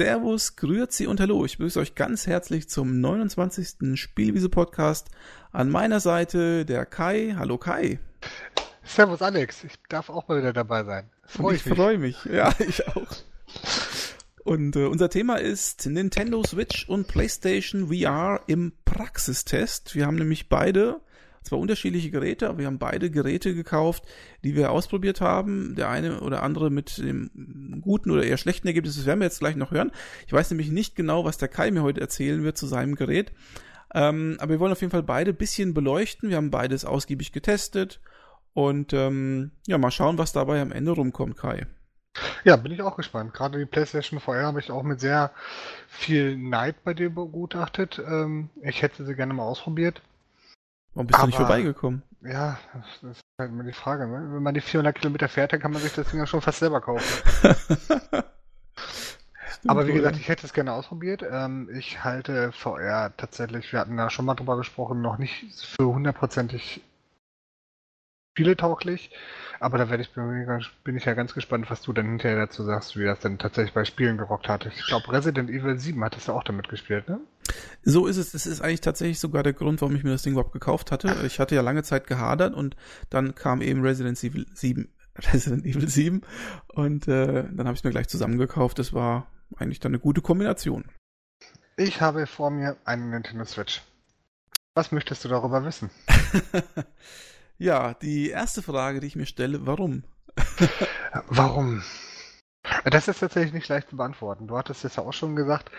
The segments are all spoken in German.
Servus, Grüezi und Hallo. Ich begrüße euch ganz herzlich zum 29. Spielwiese-Podcast. An meiner Seite der Kai. Hallo Kai. Servus Alex, ich darf auch mal wieder dabei sein. Freu ich, ich freue mich. Ja, ich auch. Und äh, unser Thema ist Nintendo Switch und PlayStation VR im Praxistest. Wir haben nämlich beide zwar unterschiedliche Geräte, aber wir haben beide Geräte gekauft, die wir ausprobiert haben. Der eine oder andere mit dem guten oder eher schlechten Ergebnis, das werden wir jetzt gleich noch hören. Ich weiß nämlich nicht genau, was der Kai mir heute erzählen wird zu seinem Gerät. Ähm, aber wir wollen auf jeden Fall beide bisschen beleuchten. Wir haben beides ausgiebig getestet. Und ähm, ja, mal schauen, was dabei am Ende rumkommt, Kai. Ja, bin ich auch gespannt. Gerade die PlayStation VR habe ich auch mit sehr viel Neid bei dir begutachtet. Ähm, ich hätte sie gerne mal ausprobiert. Warum bist Aber, du nicht vorbeigekommen? Ja, das ist halt immer die Frage. Ne? Wenn man die 400 Kilometer fährt, dann kann man sich das Ding ja schon fast selber kaufen. Aber wie gesagt, ich hätte es gerne ausprobiert. Ähm, ich halte VR tatsächlich, wir hatten da schon mal drüber gesprochen, noch nicht für hundertprozentig spieletauglich. Aber da werde ich, bin ich ja ganz gespannt, was du dann hinterher dazu sagst, wie das denn tatsächlich bei Spielen gerockt hat. Ich glaube, Resident Evil 7 hattest du auch damit gespielt, ne? So ist es. Das ist eigentlich tatsächlich sogar der Grund, warum ich mir das Ding überhaupt gekauft hatte. Ich hatte ja lange Zeit gehadert und dann kam eben Resident Evil 7, Resident Evil 7 und äh, dann habe ich es mir gleich zusammengekauft. Das war eigentlich dann eine gute Kombination. Ich habe vor mir einen Nintendo Switch. Was möchtest du darüber wissen? ja, die erste Frage, die ich mir stelle, warum? warum? Das ist tatsächlich nicht leicht zu beantworten. Du hattest es ja auch schon gesagt,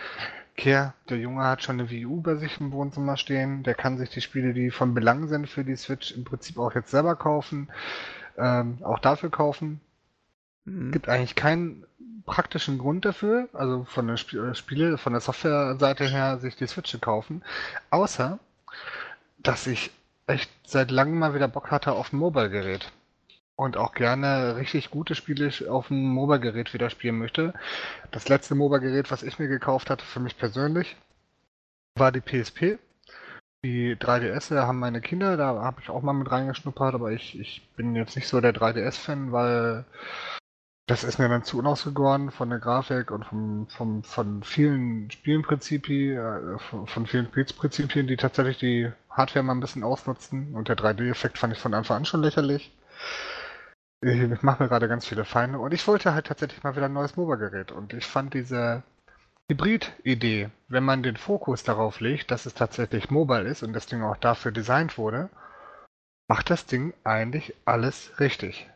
Kehr, der Junge hat schon eine Wii U bei sich im Wohnzimmer stehen. Der kann sich die Spiele, die von Belang sind für die Switch, im Prinzip auch jetzt selber kaufen. Ähm, auch dafür kaufen. Mhm. Gibt eigentlich keinen praktischen Grund dafür, also von der Sp äh, Spiele, von der Softwareseite her, sich die Switch zu kaufen. Außer, dass ich echt seit langem mal wieder Bock hatte auf ein Mobile-Gerät und auch gerne richtig gute Spiele auf dem MOBA-Gerät wieder spielen möchte. Das letzte MOBA-Gerät, was ich mir gekauft hatte, für mich persönlich, war die PSP. Die 3DS haben meine Kinder, da habe ich auch mal mit reingeschnuppert, aber ich, ich bin jetzt nicht so der 3DS-Fan, weil das ist mir dann zu unausgegoren von der Grafik und vom, vom, von vielen Spielenprinzipien, äh, von, vielen Prinzipien, die tatsächlich die Hardware mal ein bisschen ausnutzen. Und der 3D-Effekt fand ich von Anfang an schon lächerlich. Ich mache mir gerade ganz viele Feinde und ich wollte halt tatsächlich mal wieder ein neues MOBA-Gerät und ich fand diese Hybrid-Idee, wenn man den Fokus darauf legt, dass es tatsächlich mobile ist und das Ding auch dafür designt wurde, macht das Ding eigentlich alles richtig.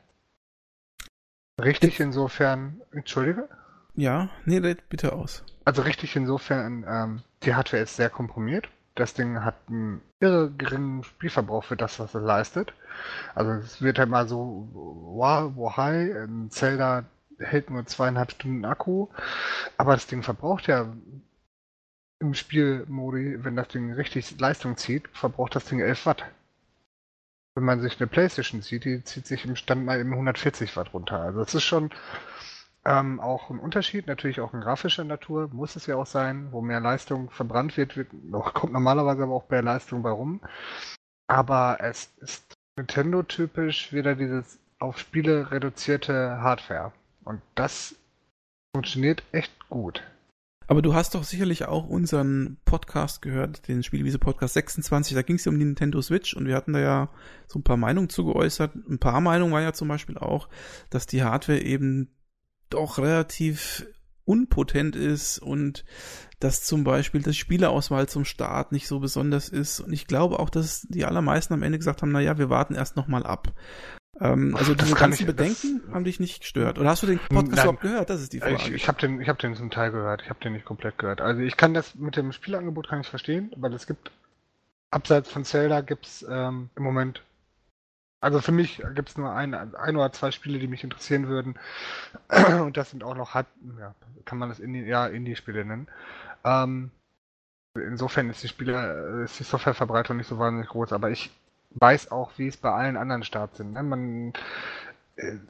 Richtig insofern, entschuldige? Ja, nee, bitte aus. Also richtig insofern, ähm, die Hardware ist sehr komprimiert. Das Ding hat einen irre geringen Spielverbrauch für das, was es leistet. Also es wird halt mal so, wow, wow, hi, ein Zelda hält nur zweieinhalb Stunden Akku, aber das Ding verbraucht ja im Spielmodi, wenn das Ding richtig Leistung zieht, verbraucht das Ding 11 Watt. Wenn man sich eine Playstation zieht, die zieht sich im Stand mal eben 140 Watt runter. Also es ist schon ähm, auch ein Unterschied, natürlich auch in grafischer Natur, muss es ja auch sein, wo mehr Leistung verbrannt wird, wird kommt normalerweise aber auch mehr Leistung bei rum. Aber es ist Nintendo-typisch wieder dieses auf Spiele reduzierte Hardware. Und das funktioniert echt gut. Aber du hast doch sicherlich auch unseren Podcast gehört, den Spielwiese Podcast 26. Da ging es ja um die Nintendo Switch und wir hatten da ja so ein paar Meinungen zu geäußert. Ein paar Meinungen waren ja zum Beispiel auch, dass die Hardware eben doch relativ unpotent ist und dass zum Beispiel das Spieleauswahl zum Start nicht so besonders ist. Und ich glaube auch, dass die allermeisten am Ende gesagt haben, na ja, wir warten erst nochmal ab. Ähm, also diese ganzen ich, Bedenken das, haben dich nicht gestört. Oder hast du den Podcast nein, überhaupt gehört? Das ist die Frage. Ich, ich habe den, ich hab den zum Teil gehört. Ich habe den nicht komplett gehört. Also ich kann das mit dem Spielangebot kann ich verstehen, weil es gibt abseits von Zelda gibt's ähm, im Moment also für mich gibt es nur ein, ein oder zwei Spiele, die mich interessieren würden. Und das sind auch noch ja, kann man das Indie, ja, Indie-Spiele nennen. Ähm, insofern ist die Spiele, ist die Softwareverbreitung nicht so wahnsinnig groß, aber ich weiß auch, wie es bei allen anderen Starts sind. Ne? Man,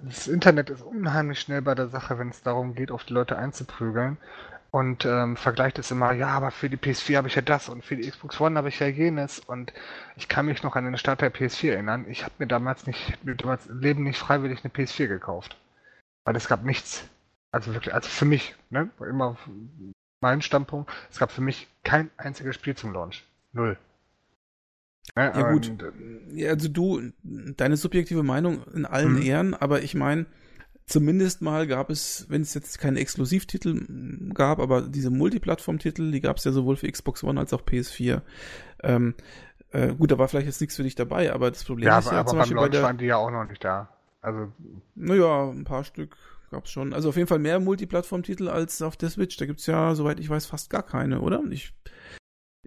das Internet ist unheimlich schnell bei der Sache, wenn es darum geht, auf die Leute einzuprügeln und ähm, vergleicht es immer, ja, aber für die PS4 habe ich ja das und für die Xbox One habe ich ja jenes und ich kann mich noch an den Start der PS4 erinnern. Ich habe mir damals nicht, mir damals im Leben nicht freiwillig eine PS4 gekauft. Weil es gab nichts Also wirklich, also für mich, ne, immer mein Standpunkt, es gab für mich kein einziges Spiel zum Launch. Null. Ne, ja gut, und, ja, also du, deine subjektive Meinung in allen mhm. Ehren, aber ich meine, zumindest mal gab es, wenn es jetzt keine Exklusivtitel gab, aber diese Multiplattform-Titel, die gab es ja sowohl für Xbox One als auch PS4. Ähm, äh, gut, da war vielleicht jetzt nichts für dich dabei, aber das Problem ja, ist aber, ja aber zum Beispiel bei der... waren die ja auch noch nicht da. Also. Naja, ein paar Stück gab's schon. Also auf jeden Fall mehr Multiplattform-Titel als auf der Switch. Da gibt's ja, soweit ich weiß, fast gar keine, oder? Ich,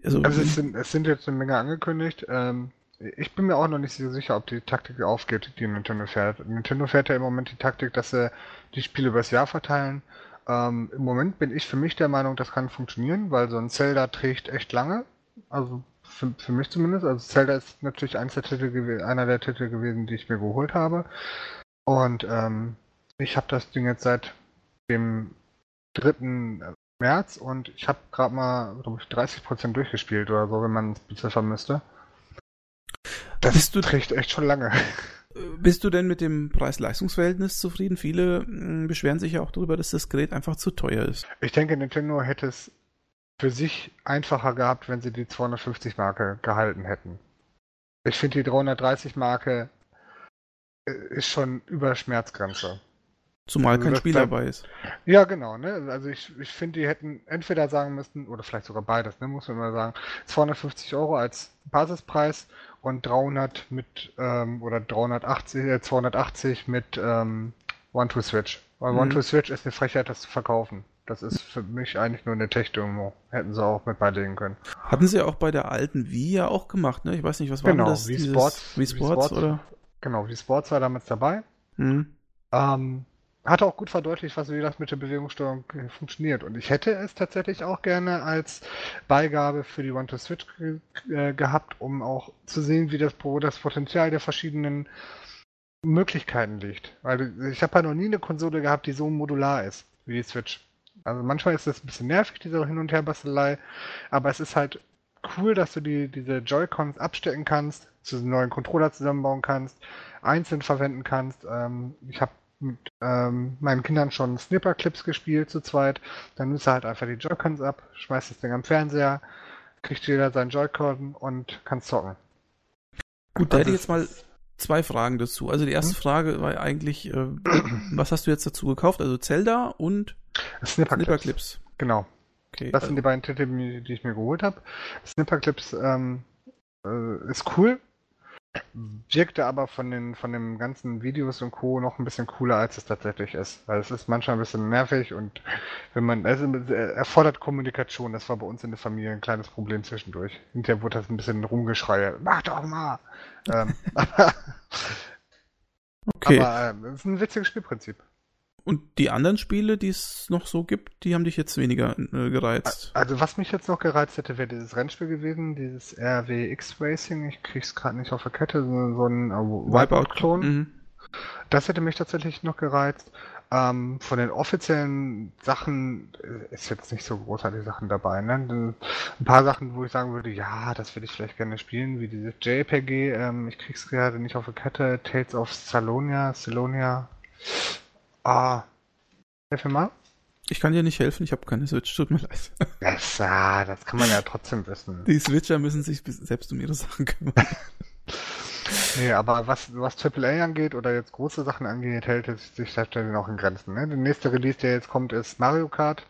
also, also es, sind, es sind jetzt eine Menge angekündigt. Ähm, ich bin mir auch noch nicht so sicher, ob die Taktik aufgeht, die Nintendo fährt. Nintendo fährt ja im Moment die Taktik, dass sie die Spiele übers Jahr verteilen. Ähm, Im Moment bin ich für mich der Meinung, das kann funktionieren, weil so ein Zelda trägt echt lange. Also für, für mich zumindest. Also Zelda ist natürlich eins der Titel einer der Titel gewesen, die ich mir geholt habe. Und ähm, ich habe das Ding jetzt seit dem 3. März und ich habe gerade mal, glaube ich, 30% durchgespielt oder so, wenn man es beziffern müsste. Das bist du, trägt echt schon lange. Bist du denn mit dem Preis-Leistungs-Verhältnis zufrieden? Viele mh, beschweren sich ja auch darüber, dass das Gerät einfach zu teuer ist. Ich denke, Nintendo hätte es für sich einfacher gehabt, wenn sie die 250-Marke gehalten hätten. Ich finde, die 330-Marke äh, ist schon über Schmerzgrenze. Zumal also kein Spiel dabei ist. Ja, genau. Ne? Also ich, ich finde, die hätten entweder sagen müssen, oder vielleicht sogar beides, ne? muss man mal sagen, 250 Euro als Basispreis und 300 mit, ähm, oder 380, äh, 280 mit ähm, One-to-Switch. Weil mhm. One-to-Switch ist eine Frechheit, das zu verkaufen. Das ist für mich eigentlich nur eine Tech-Demo. Hätten sie auch mit beilegen können. Hatten sie auch bei der alten Wii ja auch gemacht, ne? Ich weiß nicht, was war genau, das? Wii Sports, Wii Sports, Sports, oder? Genau, Wii Sports war damals dabei. Mhm. Ähm, hat auch gut verdeutlicht, was wie das mit der Bewegungssteuerung funktioniert. Und ich hätte es tatsächlich auch gerne als Beigabe für die One-to-Switch äh, gehabt, um auch zu sehen, wie das, das Potenzial der verschiedenen Möglichkeiten liegt. Weil ich habe ja noch nie eine Konsole gehabt, die so modular ist wie die Switch. Also manchmal ist das ein bisschen nervig, diese Hin- und Her-Bastelei, aber es ist halt cool, dass du die, diese Joy-Cons abstecken kannst, zu einem neuen Controller zusammenbauen kannst, einzeln verwenden kannst. Ähm, ich habe mit ähm, meinen Kindern schon Snipper-Clips gespielt zu zweit. Dann nimmst du halt einfach die Joy-Cons ab, schmeißt das Ding am Fernseher, kriegt jeder seinen Joy-Con und kann zocken. Gut, da hätte ich jetzt mal zwei Fragen dazu. Also die erste hm? Frage war eigentlich, äh, was hast du jetzt dazu gekauft? Also Zelda und Snipperclips. Snipperclips. Genau. Okay, das sind die beiden Titel, die ich mir geholt habe. Snipperclips ähm, äh, ist cool, wirkte aber von den von den ganzen Videos und Co. noch ein bisschen cooler, als es tatsächlich ist. Weil es ist manchmal ein bisschen nervig und wenn man, also erfordert Kommunikation. Das war bei uns in der Familie ein kleines Problem zwischendurch. Hinterher wurde das ein bisschen rumgeschreie. Mach doch mal! ähm, okay. Aber ähm, es ist ein witziges Spielprinzip. Und die anderen Spiele, die es noch so gibt, die haben dich jetzt weniger äh, gereizt? Also was mich jetzt noch gereizt hätte, wäre dieses Rennspiel gewesen, dieses RWX Racing. Ich krieg's gerade nicht auf der Kette, so, so ein äh, Wipeout-Klon. Mhm. Das hätte mich tatsächlich noch gereizt. Ähm, von den offiziellen Sachen äh, ist jetzt nicht so großartige Sachen dabei. Ne? Ein paar Sachen, wo ich sagen würde, ja, das würde ich vielleicht gerne spielen, wie dieses JPG. Ähm, ich krieg's gerade nicht auf der Kette. Tales of Salonia, Salonia. Ah, hilf mir mal. Ich kann dir nicht helfen, ich habe keine Switch, tut mir leid. Das, ah, das kann man ja trotzdem wissen. Die Switcher müssen sich selbst um ihre Sachen kümmern. nee, aber was, was AAA angeht oder jetzt große Sachen angeht, hält es sich tatsächlich auch in Grenzen. Ne? Der nächste Release, der jetzt kommt, ist Mario Kart.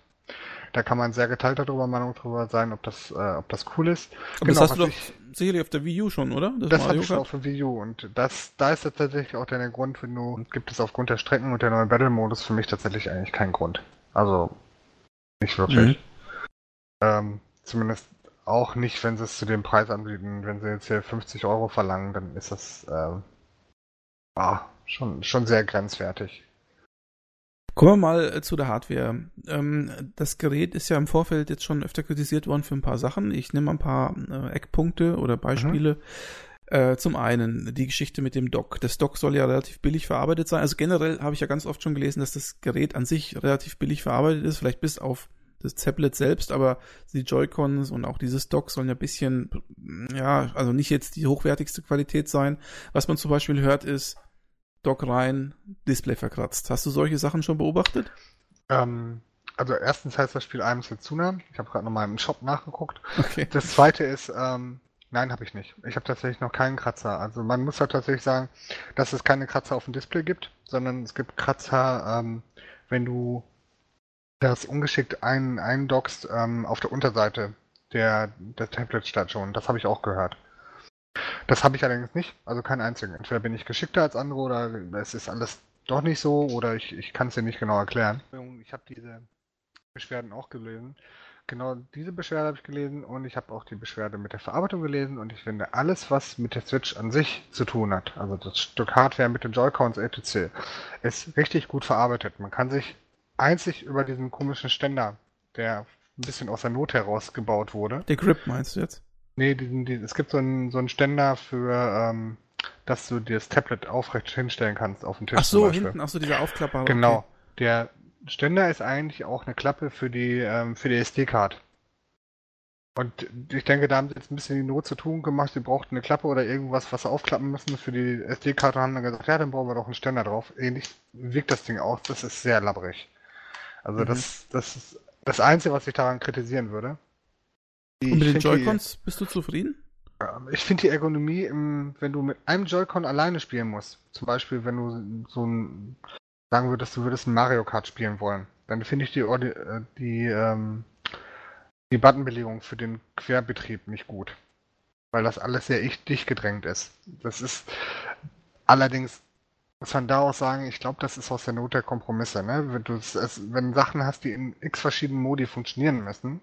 Da kann man sehr geteilter darüber Meinung drüber sein, ob das, äh, ob das cool ist. Aber genau, das hast du doch ich, sicherlich auf der Wii U schon, oder? Das, das habe ich auf der Wii U und das, da ist tatsächlich auch der Grund, wenn du, gibt es aufgrund der Strecken und der neuen Battle-Modus für mich tatsächlich eigentlich keinen Grund. Also, nicht wirklich. Mhm. Ähm, zumindest auch nicht, wenn sie es zu dem Preis anbieten. Wenn sie jetzt hier 50 Euro verlangen, dann ist das, ähm, ah, schon, schon sehr grenzwertig. Kommen wir mal äh, zu der Hardware. Ähm, das Gerät ist ja im Vorfeld jetzt schon öfter kritisiert worden für ein paar Sachen. Ich nehme ein paar äh, Eckpunkte oder Beispiele. Mhm. Zum einen die Geschichte mit dem Dock. Das Dock soll ja relativ billig verarbeitet sein. Also generell habe ich ja ganz oft schon gelesen, dass das Gerät an sich relativ billig verarbeitet ist, vielleicht bis auf das Tablet selbst, aber die Joy-Cons und auch dieses Dock sollen ja ein bisschen, ja, also nicht jetzt die hochwertigste Qualität sein. Was man zum Beispiel hört ist, Dock rein, Display verkratzt. Hast du solche Sachen schon beobachtet? Ähm, also erstens heißt das Spiel I'm Setsuna. Ich habe gerade nochmal im Shop nachgeguckt. Okay. Das zweite ist, ähm, nein, habe ich nicht. Ich habe tatsächlich noch keinen Kratzer. Also man muss halt tatsächlich sagen, dass es keine Kratzer auf dem Display gibt, sondern es gibt Kratzer, ähm, wenn du das ungeschickt ein, eindockst ähm, auf der Unterseite der, der Tablet-Station. Das habe ich auch gehört. Das habe ich allerdings nicht, also keinen einzigen. Entweder bin ich geschickter als andere oder es ist alles doch nicht so oder ich, ich kann es dir nicht genau erklären. Ich habe diese Beschwerden auch gelesen. Genau diese Beschwerde habe ich gelesen und ich habe auch die Beschwerde mit der Verarbeitung gelesen und ich finde alles, was mit der Switch an sich zu tun hat, also das Stück Hardware mit den Joy-Cons etc., ist richtig gut verarbeitet. Man kann sich einzig über diesen komischen Ständer, der ein bisschen aus der Not heraus gebaut wurde. Der Grip meinst du jetzt? Nee, diesen, diesen, es gibt so einen, so einen Ständer für, ähm, dass du dir das Tablet aufrecht hinstellen kannst auf dem Tisch. Ach so, hinten, ach so, dieser Aufklapper. Genau. Okay. Der Ständer ist eigentlich auch eine Klappe für die, ähm, für die SD-Card. Und ich denke, da haben sie jetzt ein bisschen die Not zu tun gemacht. Sie brauchten eine Klappe oder irgendwas, was sie aufklappen müssen für die SD-Karte und haben dann gesagt, ja, dann brauchen wir doch einen Ständer drauf. Ähnlich wirkt das Ding aus. Das ist sehr labbrig. Also mhm. das, das ist das Einzige, was ich daran kritisieren würde. Die, und mit den Joy-Cons bist du zufrieden? Ähm, ich finde die Ergonomie, im, wenn du mit einem Joy-Con alleine spielen musst, zum Beispiel wenn du so ein, sagen würdest, du würdest ein Mario Kart spielen wollen, dann finde ich die, äh, die, ähm, die Buttonbelegung für den Querbetrieb nicht gut. Weil das alles sehr dicht gedrängt ist. Das ist allerdings, muss man da auch sagen, ich glaube, das ist aus der Not der Kompromisse. Ne? Wenn du es, wenn Sachen hast, die in x verschiedenen Modi funktionieren müssen,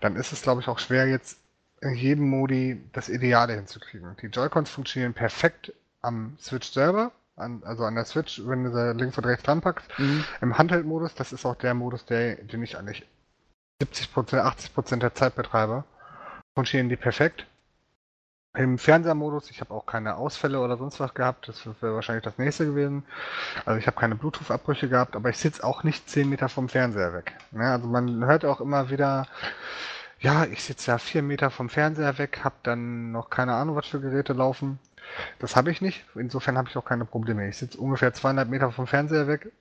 dann ist es, glaube ich, auch schwer, jetzt in jedem Modi das Ideale hinzukriegen. Die Joy-Cons funktionieren perfekt am Switch selber, an, also an der Switch, wenn du sie links und rechts dran packst. Mhm. Im Handheld-Modus, das ist auch der Modus, der, den ich eigentlich 70%, 80% der Zeit betreibe, funktionieren die perfekt. Im Fernsehermodus, ich habe auch keine Ausfälle oder sonst was gehabt, das wäre wahrscheinlich das nächste gewesen. Also ich habe keine Bluetooth-Abbrüche gehabt, aber ich sitze auch nicht 10 Meter vom Fernseher weg. Ne? Also man hört auch immer wieder, ja, ich sitze ja 4 Meter vom Fernseher weg, habe dann noch keine Ahnung, was für Geräte laufen. Das habe ich nicht, insofern habe ich auch keine Probleme. Ich sitze ungefähr 200 Meter vom Fernseher weg,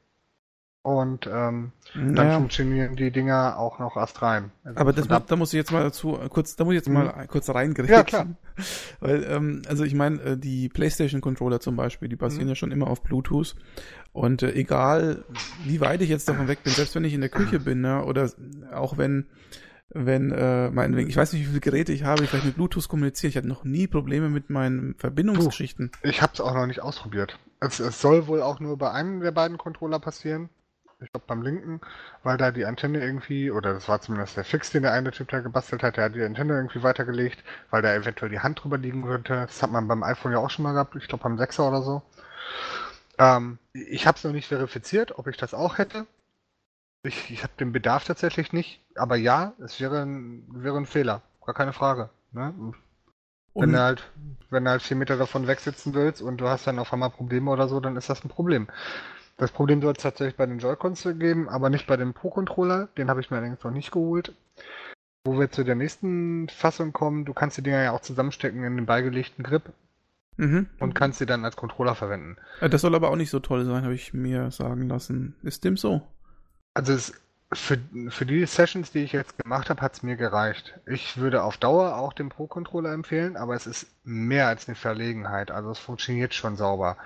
und ähm, dann funktionieren die Dinger auch noch astrein. Also Aber das, da muss ich jetzt mal dazu äh, kurz, da muss ich jetzt mhm. mal kurz reingreifen. Ja, klar. Weil, ähm, also ich meine, äh, die PlayStation Controller zum Beispiel, die basieren mhm. ja schon immer auf Bluetooth. Und äh, egal, wie weit ich jetzt davon weg bin, selbst wenn ich in der Küche bin, ne, oder auch wenn wenn, äh, meinetwegen, ich weiß nicht, wie viele Geräte ich habe, die vielleicht mit Bluetooth kommuniziere. Ich hatte noch nie Probleme mit meinen Verbindungsgeschichten. ich habe es auch noch nicht ausprobiert. Es, es soll wohl auch nur bei einem der beiden Controller passieren ich glaube beim linken, weil da die Antenne irgendwie, oder das war zumindest der Fix, den der eine Typ da gebastelt hat, der hat die Antenne irgendwie weitergelegt, weil da eventuell die Hand drüber liegen könnte. Das hat man beim iPhone ja auch schon mal gehabt, ich glaube beim 6er oder so. Ähm, ich habe es noch nicht verifiziert, ob ich das auch hätte. Ich, ich habe den Bedarf tatsächlich nicht, aber ja, es wäre ein, wäre ein Fehler, gar keine Frage. Ne? Wenn du halt, wenn du halt vier Meter davon wegsitzen willst und du hast dann auf einmal Probleme oder so, dann ist das ein Problem. Das Problem soll es tatsächlich bei den Joy-Cons geben, aber nicht bei dem Pro-Controller. Den habe ich mir allerdings noch nicht geholt. Wo wir zu der nächsten Fassung kommen, du kannst die Dinger ja auch zusammenstecken in den beigelegten Grip. Mhm. Und kannst sie dann als Controller verwenden. Äh, das soll aber auch nicht so toll sein, habe ich mir sagen lassen. Ist dem so? Also es, für, für die Sessions, die ich jetzt gemacht habe, hat es mir gereicht. Ich würde auf Dauer auch den Pro-Controller empfehlen, aber es ist mehr als eine Verlegenheit. Also es funktioniert schon sauber.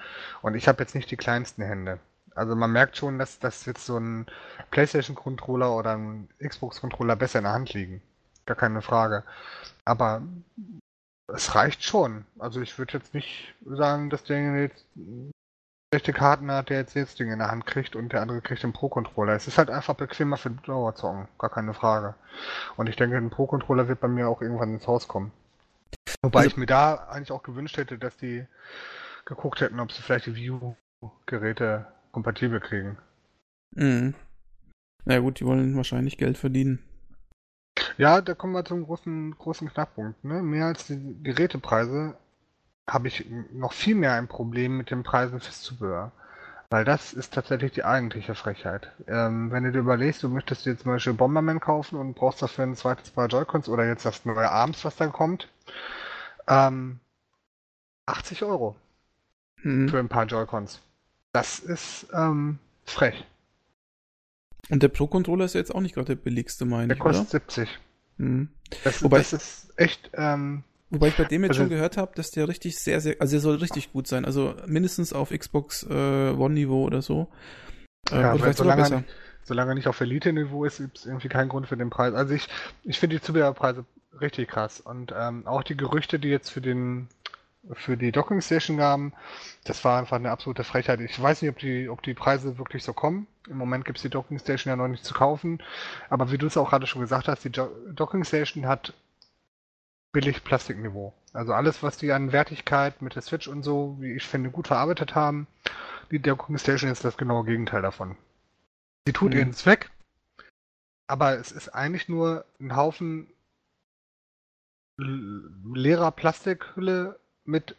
Und ich habe jetzt nicht die kleinsten Hände. Also man merkt schon, dass, dass jetzt so ein PlayStation-Controller oder ein Xbox-Controller besser in der Hand liegen. Gar keine Frage. Aber es reicht schon. Also ich würde jetzt nicht sagen, dass der jetzt schlechte Karten hat, der jetzt jetzt Ding in der Hand kriegt und der andere kriegt den Pro-Controller. Es ist halt einfach bequemer für Dauerzocken, gar keine Frage. Und ich denke, ein Pro-Controller wird bei mir auch irgendwann ins Haus kommen. Wobei also, ich mir da eigentlich auch gewünscht hätte, dass die geguckt hätten, ob sie vielleicht die View-Geräte kompatibel kriegen. Mhm. Na ja, gut, die wollen wahrscheinlich Geld verdienen. Ja, da kommen wir zum großen, großen Knackpunkt. Ne? Mehr als die Gerätepreise habe ich noch viel mehr ein Problem mit den Preisen fürs Zubehör. Weil das ist tatsächlich die eigentliche Frechheit. Ähm, wenn du dir überlegst, du möchtest dir zum Beispiel Bomberman kaufen und brauchst dafür ein zweites Paar Joy-Cons oder jetzt das neue Arms, was dann kommt, ähm, 80 Euro mhm. für ein paar Joy-Cons. Das ist ähm, frech. Und der Pro-Controller ist ja jetzt auch nicht gerade der billigste, meine Der ich, kostet oder? 70. Mhm. Das, Wobei das ist echt, ähm, Wobei ich bei dem jetzt Also- schon gehört habe, dass der richtig sehr, sehr, also der soll richtig gut sein. Also mindestens auf Xbox äh, One-Niveau oder so. Äh, Ja, oder solange besser. solange er nicht auf Elite-Niveau ist, gibt es irgendwie keinen Grund für den Preis. Also ich, ich finde die Zubehörpreise richtig krass. Und ähm, auch die Gerüchte, die jetzt für den für die Docking Station gaben, das war einfach eine absolute Frechheit. Ich weiß nicht, ob die, ob die Preise wirklich so kommen. Im Moment gibt es die Docking Station ja noch nicht zu kaufen. Aber wie du es auch gerade schon gesagt hast, die jo Docking Station hat billig Plastikniveau. Also alles, was die an Wertigkeit mit der Switch und so, wie ich finde, gut verarbeitet haben, die Docking Station ist das genaue Gegenteil davon. Sie tut Mhm. ihren Zweck, aber es ist eigentlich nur ein Haufen leerer Plastikhülle mit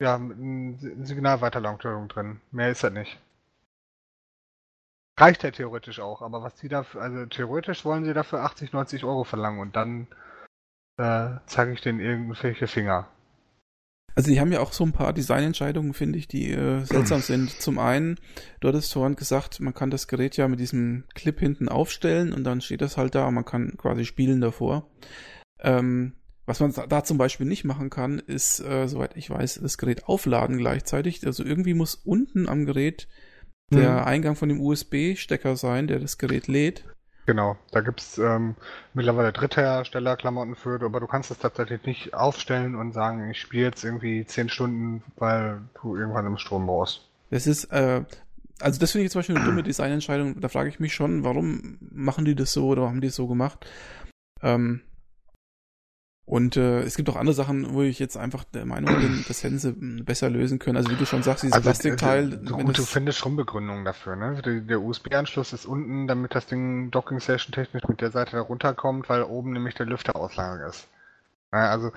ja, mit Signalweiterleitung drin. Mehr ist das nicht. Reicht ja theoretisch auch, aber was die dafür, also theoretisch wollen sie dafür 80, 90 Euro verlangen und dann äh, zeige ich denen irgendwelche Finger. Also die haben ja auch so ein paar Designentscheidungen, finde ich, die äh, seltsam sind. Zum einen, du hattest vorhin gesagt, man kann das Gerät ja mit diesem Clip hinten aufstellen und dann steht das halt da und man kann quasi spielen davor. Ähm, was man da zum Beispiel nicht machen kann, ist, äh, soweit ich weiß, das Gerät aufladen gleichzeitig. Also irgendwie muss unten am Gerät der Mhm. Eingang von dem USB-Stecker sein, der das Gerät lädt. Genau, da gibt es ähm, mittlerweile Dritthersteller-Klamotten für, aber du kannst es tatsächlich nicht aufstellen und sagen, ich spiele jetzt irgendwie 10 Stunden, weil du irgendwann im Strom brauchst. Das ist, äh, also das finde ich zum Beispiel eine dumme Designentscheidung. Da frage ich mich schon, warum machen die das so oder haben die es so gemacht? Ähm, und äh, es gibt auch andere Sachen, wo ich jetzt einfach der Meinung bin, das hätten sie mh, besser lösen können. Also wie du schon sagst, dieses Plastikteil. Also, wenn gut, du findest schon Begründungen dafür, ne? Der, der USB-Anschluss ist unten, damit das Ding Docking Station technisch mit der Seite da runterkommt, weil oben nämlich der Lüfterauslager ist. Ja, also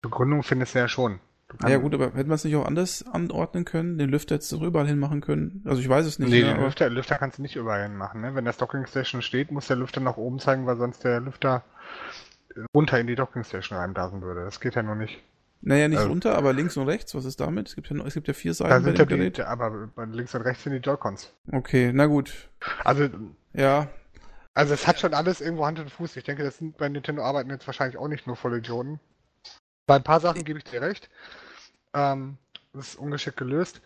Begründung findest du ja schon. Du ja gut, aber hätten wir es nicht auch anders anordnen können, den Lüfter jetzt überall hin machen können? Also ich weiß es nicht. nee, ne, den Lüfter, Lüfter kannst du nicht überall hin machen. Ne? Wenn das Docking Station steht, muss der Lüfter nach oben zeigen, weil sonst der Lüfter runter in die Docking Station reinblasen würde. Das geht ja nur nicht. Naja, nicht Also- runter, aber links und rechts, was ist damit? Es gibt ja, es gibt ja vier Da Seiten bei sind ja die, Gerät. aber links und rechts sind die Joy-Cons. Okay, na gut. Also, Ja, also es hat schon alles irgendwo Hand und Fuß. Ich denke, das sind bei Nintendo arbeiten jetzt wahrscheinlich auch nicht nur Vollidioten. Bei ein paar Sachen gebe ich dir recht. Ähm, das ist ungeschickt gelöst.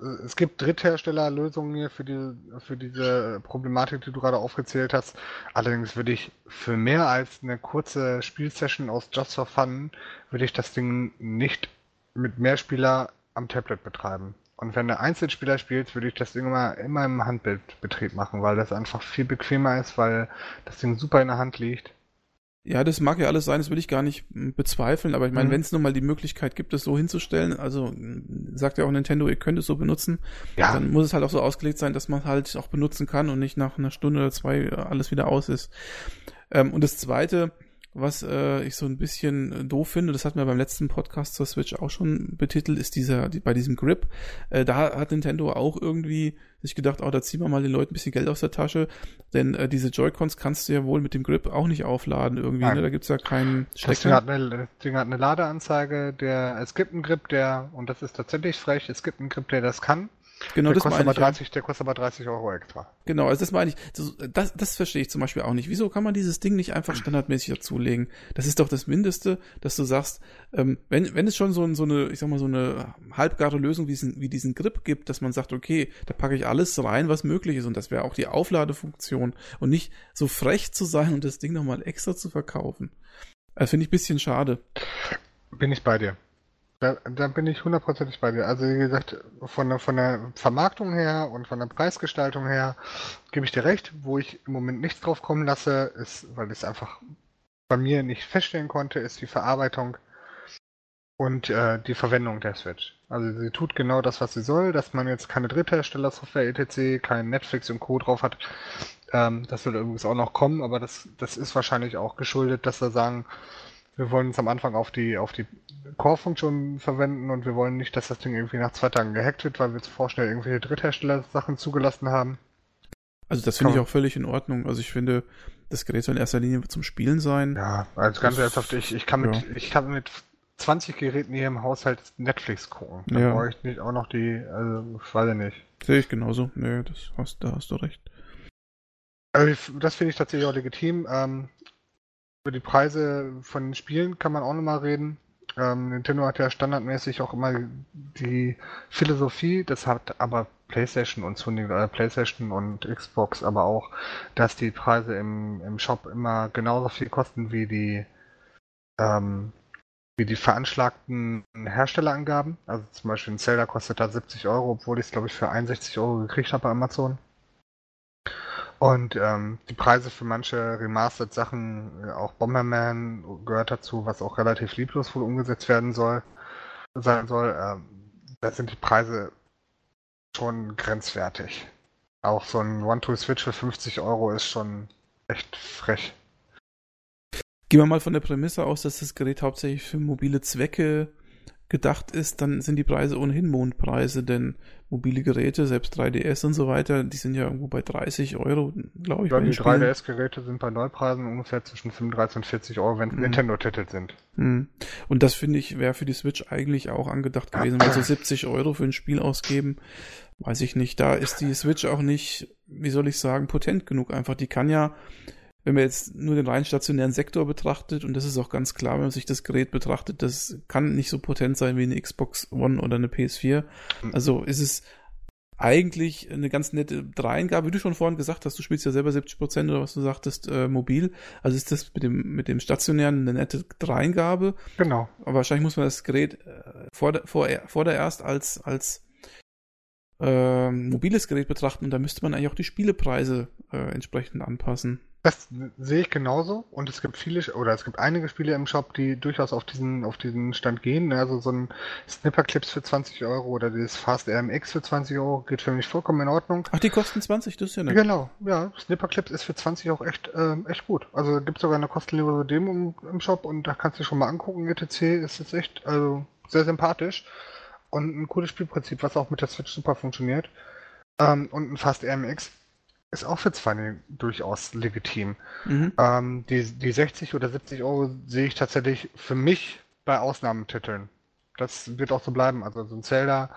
Äh, Es gibt Drittherstellerlösungen hier für, die, für diese Problematik, die du gerade aufgezählt hast. Allerdings würde ich für mehr als eine kurze Spielsession aus Just for Fun, würde ich das Ding nicht mit Mehrspieler am Tablet betreiben. Und wenn du Einzelspieler spielst, würde ich das Ding immer, immer im Handbildbetrieb machen, weil das einfach viel bequemer ist, weil das Ding super in der Hand liegt. Ja, das mag ja alles sein, das will ich gar nicht m, bezweifeln, aber ich meine, Mhm. wenn es nun mal die Möglichkeit gibt, es so hinzustellen, also m, sagt ja auch Nintendo, ihr könnt es so benutzen, Ja, dann muss es halt auch so ausgelegt sein, dass man halt auch benutzen kann und nicht nach einer Stunde oder zwei äh, alles wieder aus ist. Ähm, und das Zweite, was äh, ich so ein bisschen äh, doof finde, das hatten wir beim letzten Podcast zur Switch auch schon betitelt, ist dieser, die, bei diesem Grip, äh, da hat Nintendo auch irgendwie sich gedacht, oh, da ziehen wir mal den Leuten ein bisschen Geld aus der Tasche, denn äh, diese Joy-Cons kannst du ja wohl mit dem Grip auch nicht aufladen irgendwie, Nein. ne? da gibt's ja keinen Das Ding Stecker. hat, eine, Ding hat eine Ladeanzeige, der, es gibt einen Grip, der, und das ist tatsächlich frech, es gibt einen Grip, der das kann. Genau, der, das kostet aber ich. ja. 30, der kostet aber 30 Euro extra. Genau, also das meine ich. Das, das, verstehe ich zum Beispiel auch nicht. Wieso kann man dieses Ding nicht einfach standardmäßig dazulegen? Das ist doch das Mindeste, dass du sagst, ähm, wenn, wenn es schon so, so eine, ich sag mal, so eine halbgare Lösung wie diesen, wie diesen Grip gibt, dass man sagt, okay, da packe ich alles rein, was möglich ist. Und das wäre auch die Aufladefunktion. Und nicht so frech zu sein und das Ding nochmal extra zu verkaufen. Das finde ich ein bisschen schade. Bin ich bei dir. Da, da bin ich hundertprozentig bei dir. Also wie gesagt, von der, von der Vermarktung her und von der Preisgestaltung her gebe ich dir recht. Wo ich im Moment nichts drauf kommen lasse, ist, weil ich es einfach bei mir nicht feststellen konnte, ist die Verarbeitung und äh, die Verwendung der Switch. Also sie tut genau das, was sie soll, dass man jetzt keine Dritthersteller-Software etc., kein Netflix und Co. drauf hat. Ähm, das soll übrigens auch noch kommen, aber das, das ist wahrscheinlich auch geschuldet, dass wir sagen, wir wollen uns am Anfang auf die, auf die Core-Funktion verwenden und wir wollen nicht, dass das Ding irgendwie nach zwei Tagen gehackt wird, weil wir zuvor schnell irgendwelche Dritthersteller-Sachen zugelassen haben. Also das finde ich auch völlig in Ordnung. Also ich finde, das Gerät soll in erster Linie zum Spielen sein. Ja, also ganz ernsthaft, ich, ich kann mit, ja. ich kann mit 20 Geräten hier im Haushalt Netflix gucken. Da Ja. brauche ich nicht auch noch die, also ich weiß ja nicht. Sehe ich genauso. Nee, das hast, da hast du recht. Also ich, das finde ich tatsächlich auch legitim. Ähm, über die Preise von den Spielen kann man auch nochmal reden. Ähm, Nintendo hat ja standardmäßig auch immer die Philosophie, das hat aber PlayStation und Sony, äh, PlayStation und Xbox aber auch, dass die Preise im, im Shop immer genauso viel kosten wie die ähm, wie die veranschlagten Herstellerangaben. Also zum Beispiel ein Zelda kostet da 70 Euro, obwohl ich es glaube ich für 61 Euro gekriegt habe bei Amazon. Und ähm, die Preise für manche Remastered-Sachen, äh, auch Bomberman gehört dazu, was auch relativ lieblos wohl umgesetzt werden soll, sein soll, ähm, da sind die Preise schon grenzwertig. Auch so ein One-Two-Switch für 50 Euro ist schon echt frech. Gehen wir mal von der Prämisse aus, dass das Gerät hauptsächlich für mobile Zwecke gedacht ist, dann sind die Preise ohnehin Mondpreise, denn mobile Geräte, selbst 3DS und so weiter, die sind ja irgendwo bei 30 Euro, glaube ich. Ja, die Spielen. 3DS-Geräte sind bei Neupreisen ungefähr zwischen 35 und 40 Euro, wenn Mhm. Nintendo-Titel sind. Hm. Und das finde ich, wäre für die Switch eigentlich auch angedacht gewesen, weil so 70 Euro für ein Spiel ausgeben, weiß ich nicht. Da ist die Switch auch nicht, wie soll ich sagen, potent genug einfach. Die kann ja, wenn man jetzt nur den rein stationären Sektor betrachtet, und das ist auch ganz klar, wenn man sich das Gerät betrachtet, das kann nicht so potent sein wie eine Xbox One oder eine PS4. Also ist es eigentlich eine ganz nette Dreingabe, wie du schon vorhin gesagt hast, du spielst ja selber 70 Prozent oder was du sagtest, äh, mobil. Also ist das mit dem, mit dem stationären eine nette Dreingabe. Genau. Aber wahrscheinlich muss man das Gerät äh, vor, vor, vordererst als, als äh, mobiles Gerät betrachten und da müsste man eigentlich auch die Spielepreise äh, entsprechend anpassen. Das sehe ich genauso und es gibt viele oder es gibt einige Spiele im Shop, die durchaus auf diesen auf diesen Stand gehen. ne? Also so ein Snipper Clips für 20 Euro oder dieses Fast RMX für 20 Euro geht für mich vollkommen in Ordnung. Ach, die kosten 20, das ist ja nett. Genau, ja, Snipper Clips ist für 20 auch echt ähm, echt gut. Also gibt sogar eine kostenlose Demo im, im Shop und da kannst du schon mal angucken. ETC ist jetzt echt also sehr sympathisch und ein cooles Spielprinzip, was auch mit der Switch super funktioniert. Ähm, und ein Fast RMX ist auch für 20 durchaus legitim. Mhm. Ähm, die, die 60 oder 70 Euro sehe ich tatsächlich für mich bei Ausnahmetiteln. Das wird auch so bleiben. Also so ein Zelda,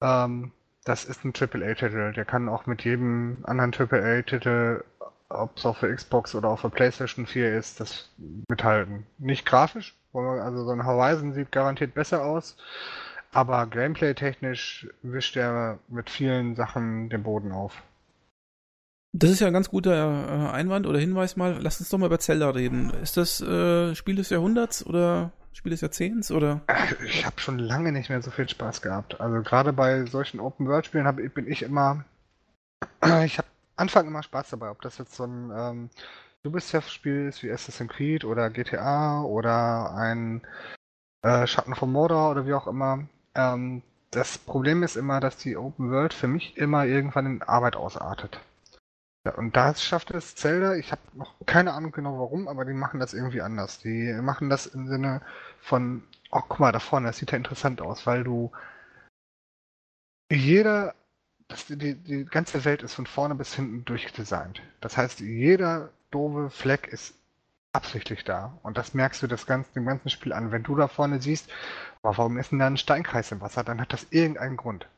ähm, das ist ein AAA-Titel. Der kann auch mit jedem anderen AAA-Titel, ob es auch für Xbox oder auch für PlayStation 4 ist, das mithalten. Nicht grafisch, also so ein Horizon sieht garantiert besser aus, aber gameplay-technisch wischt er mit vielen Sachen den Boden auf. Das ist ja ein ganz guter äh, Einwand oder Hinweis mal. Lass uns doch mal über Zelda reden. Ist das äh, Spiel des Jahrhunderts oder Spiel des Jahrzehnts oder? Ich habe schon lange nicht mehr so viel Spaß gehabt. Also gerade bei solchen Open-World-Spielen bin ich immer, ich habe Anfang immer Spaß dabei. Ob das jetzt so ein ähm, Ubisoft-Spiel ist wie Assassin's Creed oder GTA oder ein äh, Schatten von Mordor oder wie auch immer. Ähm, das Problem ist immer, dass die Open World für mich immer irgendwann in Arbeit ausartet. Und da schafft es Zelda, ich habe noch keine Ahnung genau warum, aber die machen das irgendwie anders. Die machen das im Sinne von, oh guck mal, da vorne, das sieht ja interessant aus, weil du jeder, das, die, die ganze Welt ist von vorne bis hinten durchdesignt. Das heißt, jeder doofe Fleck ist absichtlich da. Und das merkst du das ganze, dem ganzen Spiel an. Wenn du da vorne siehst, oh, warum ist denn da ein Steinkreis im Wasser, dann hat das irgendeinen Grund.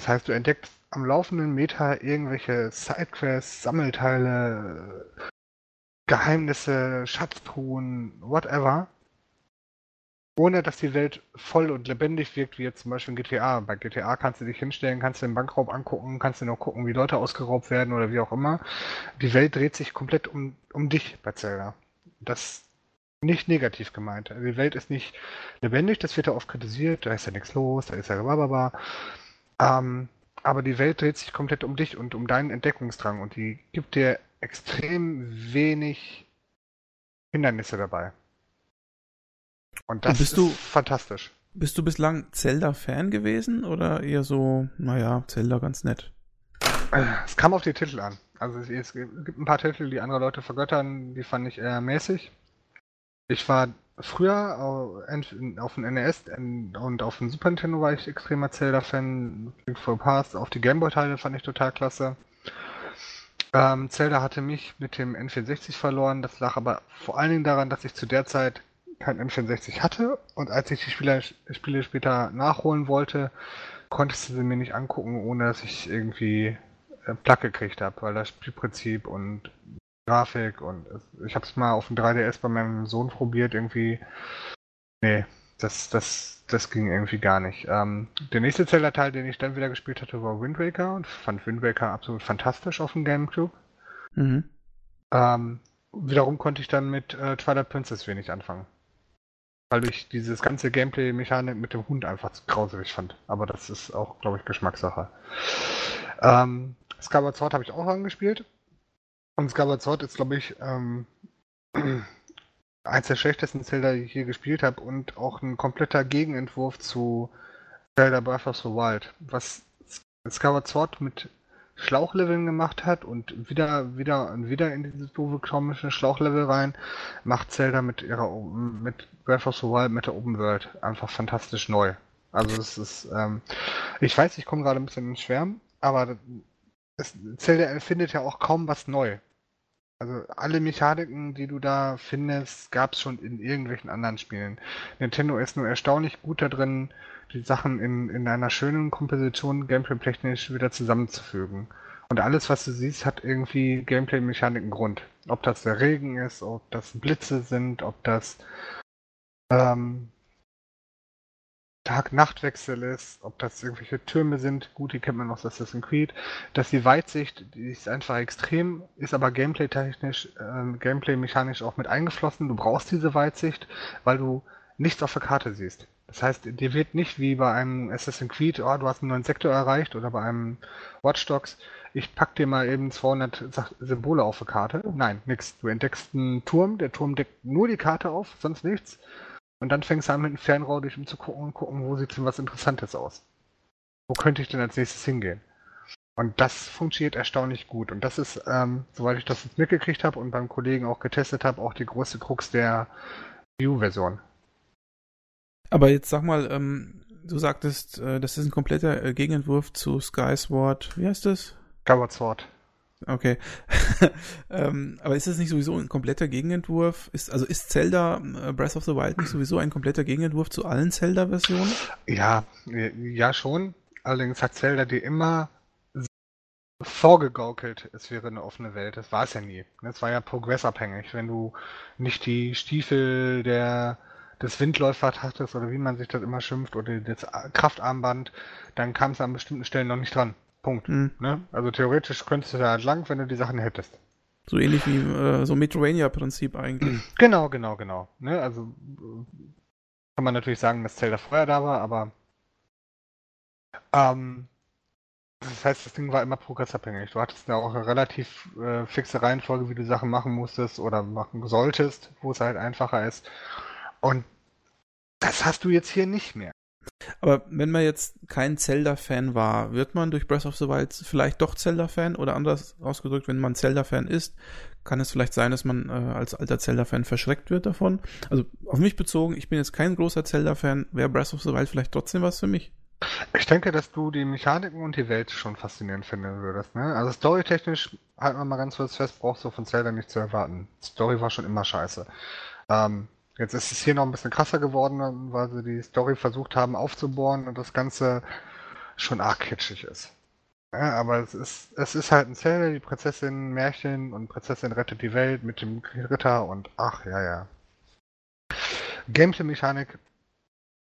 Das heißt, du entdeckst am laufenden Meter irgendwelche Sidequests, Sammelteile, Geheimnisse, Schatztruhen, whatever. Ohne dass die Welt voll und lebendig wirkt, wie jetzt zum Beispiel in GTA. Bei GTA kannst du dich hinstellen, kannst du den Bankraub angucken, kannst du noch gucken, wie Leute ausgeraubt werden oder wie auch immer. Die Welt dreht sich komplett um, um dich bei Zelda. Das nicht negativ gemeint. Die Welt ist nicht lebendig, das wird ja oft kritisiert, da ist ja nichts los, da ist ja bababa. Ähm, aber die Welt dreht sich komplett um dich und um deinen Entdeckungsdrang und die gibt dir extrem wenig Hindernisse dabei. Und das Und bist ist du- fantastisch. Bist du bislang Zelda-Fan gewesen oder eher so, naja, Zelda ganz nett? Es kam auf die Titel an. Also es, es gibt ein paar Titel, die andere Leute vergöttern, die fand ich eher mäßig. Ich war früher ent- auf dem NES und auf dem Super Nintendo war ich extremer Zelda-Fan. Link for Past, auf die Gameboy-Teile fand ich total klasse. Ähm, Zelda hatte mich mit dem N64 verloren. Das lag aber vor allen Dingen daran, dass ich zu der Zeit kein N64 hatte und als ich die Spiele, Spiele später nachholen wollte, konntest du sie mir nicht angucken, ohne dass ich irgendwie äh, Plack gekriegt habe, weil das Spielprinzip und Grafik und ich habe es mal auf dem 3DS bei meinem Sohn probiert, irgendwie. Nee, das, das, das ging irgendwie gar nicht. Ähm, der nächste Zelda-Teil, den ich dann wieder gespielt hatte, war Wind Waker und fand Wind Waker absolut fantastisch auf dem GameCube. Mhm. Ähm, wiederum konnte ich dann mit äh, Twilight Princess wenig anfangen. Weil ich dieses ganze Gameplay-Mechanik mit dem Hund einfach zu grauselig fand. Aber das ist auch, glaube ich, Geschmackssache. Ähm, Skyward Sword habe ich auch angespielt. Und Skyward Sword ist, glaube ich, ähm, eins der schlechtesten Zelda, die ich je gespielt habe und auch ein kompletter Gegenentwurf zu Zelda Breath of the Wild. Was Skyward Sword mit Schlauchleveln gemacht hat und wieder, wieder und wieder in dieses doofe komische Schlauchlevel rein, macht Zelda mit ihrer mit Breath of the Wild mit der Open World einfach fantastisch neu. Also es ist, ähm, ich weiß, ich komme gerade ein bisschen ins Schwärmen, aber es, Zelda erfindet ja auch kaum was neu. Also alle Mechaniken, die du da findest, gab es schon in irgendwelchen anderen Spielen. Nintendo ist nur erstaunlich gut da drin, die Sachen in, in einer schönen Komposition gameplay-technisch wieder zusammenzufügen. Und alles, was du siehst, hat irgendwie Gameplay-Mechaniken Grund. Ob das der Regen ist, ob das Blitze sind, ob das ähm, Tag-Nacht-Wechsel ist, ob das irgendwelche Türme sind, gut, die kennt man aus Assassin's Creed, dass die Weitsicht, die ist einfach extrem, ist aber gameplay-technisch, äh, gameplay-mechanisch auch mit eingeflossen. Du brauchst diese Weitsicht, weil du nichts auf der Karte siehst. Das heißt, dir wird nicht wie bei einem Assassin's Creed, oh, du hast einen neuen Sektor erreicht oder bei einem Watch Dogs, ich pack dir mal eben 200 Symbole auf der Karte. Nein, nix. Du entdeckst einen Turm, der Turm deckt nur die Karte auf, sonst nichts. Und dann fängst du an mit dem Fernrohr dich umzugucken und gucken, wo sieht denn was Interessantes aus. Wo könnte ich denn als nächstes hingehen? Und das funktioniert erstaunlich gut. Und das ist, ähm, soweit ich das jetzt mitgekriegt habe und beim Kollegen auch getestet habe, auch die größte Krux der View-Version. Aber jetzt sag mal, ähm, du sagtest, äh, das ist ein kompletter äh, Gegenentwurf zu Skyward. Wie heißt das? Skyward Sword. Okay. ähm, aber ist das nicht sowieso ein kompletter Gegenentwurf? Ist, also ist Zelda äh, Breath of the Wild nicht sowieso ein kompletter Gegenentwurf zu allen Zelda-Versionen? Ja, ja schon. Allerdings hat Zelda dir immer vorgegaukelt, es wäre eine offene Welt. Das war es ja nie. Es war ja progressabhängig. Wenn du nicht die Stiefel der des Windläufers hattest oder wie man sich das immer schimpft oder das Kraftarmband, dann kam es an bestimmten Stellen noch nicht dran. Punkt. Mhm. Ne? Also theoretisch könntest du da lang, wenn du die Sachen hättest. So ähnlich wie äh, so Metroidvania-Prinzip eigentlich. Genau, genau, genau. Ne? Also kann man natürlich sagen, dass Zelda vorher da war, aber ähm, das heißt, das Ding war immer progressabhängig. Du hattest ja auch eine relativ äh, fixe Reihenfolge, wie du Sachen machen musstest oder machen solltest, wo es halt einfacher ist. Und das hast du jetzt hier nicht mehr. Aber wenn man jetzt kein Zelda-Fan war, wird man durch Breath of the Wild vielleicht doch Zelda-Fan? Oder anders ausgedrückt, wenn man Zelda-Fan ist, kann es vielleicht sein, dass man äh, als alter Zelda-Fan verschreckt wird davon? Also auf mich bezogen, ich bin jetzt kein großer Zelda-Fan, wäre Breath of the Wild vielleicht trotzdem was für mich? Ich denke, dass du die Mechaniken und die Welt schon faszinierend finden würdest. Ne? Also storytechnisch, halten wir mal ganz kurz fest, brauchst du von Zelda nicht zu erwarten. Story war schon immer scheiße. Ähm, Jetzt ist es hier noch ein bisschen krasser geworden, weil sie die Story versucht haben aufzubohren und das Ganze schon arg kitschig ist. Ja, aber es ist, es ist halt ein Zelda, die Prinzessin Märchen und Prinzessin rettet die Welt mit dem Ritter und ach, ja, ja. Gameplay-Mechanik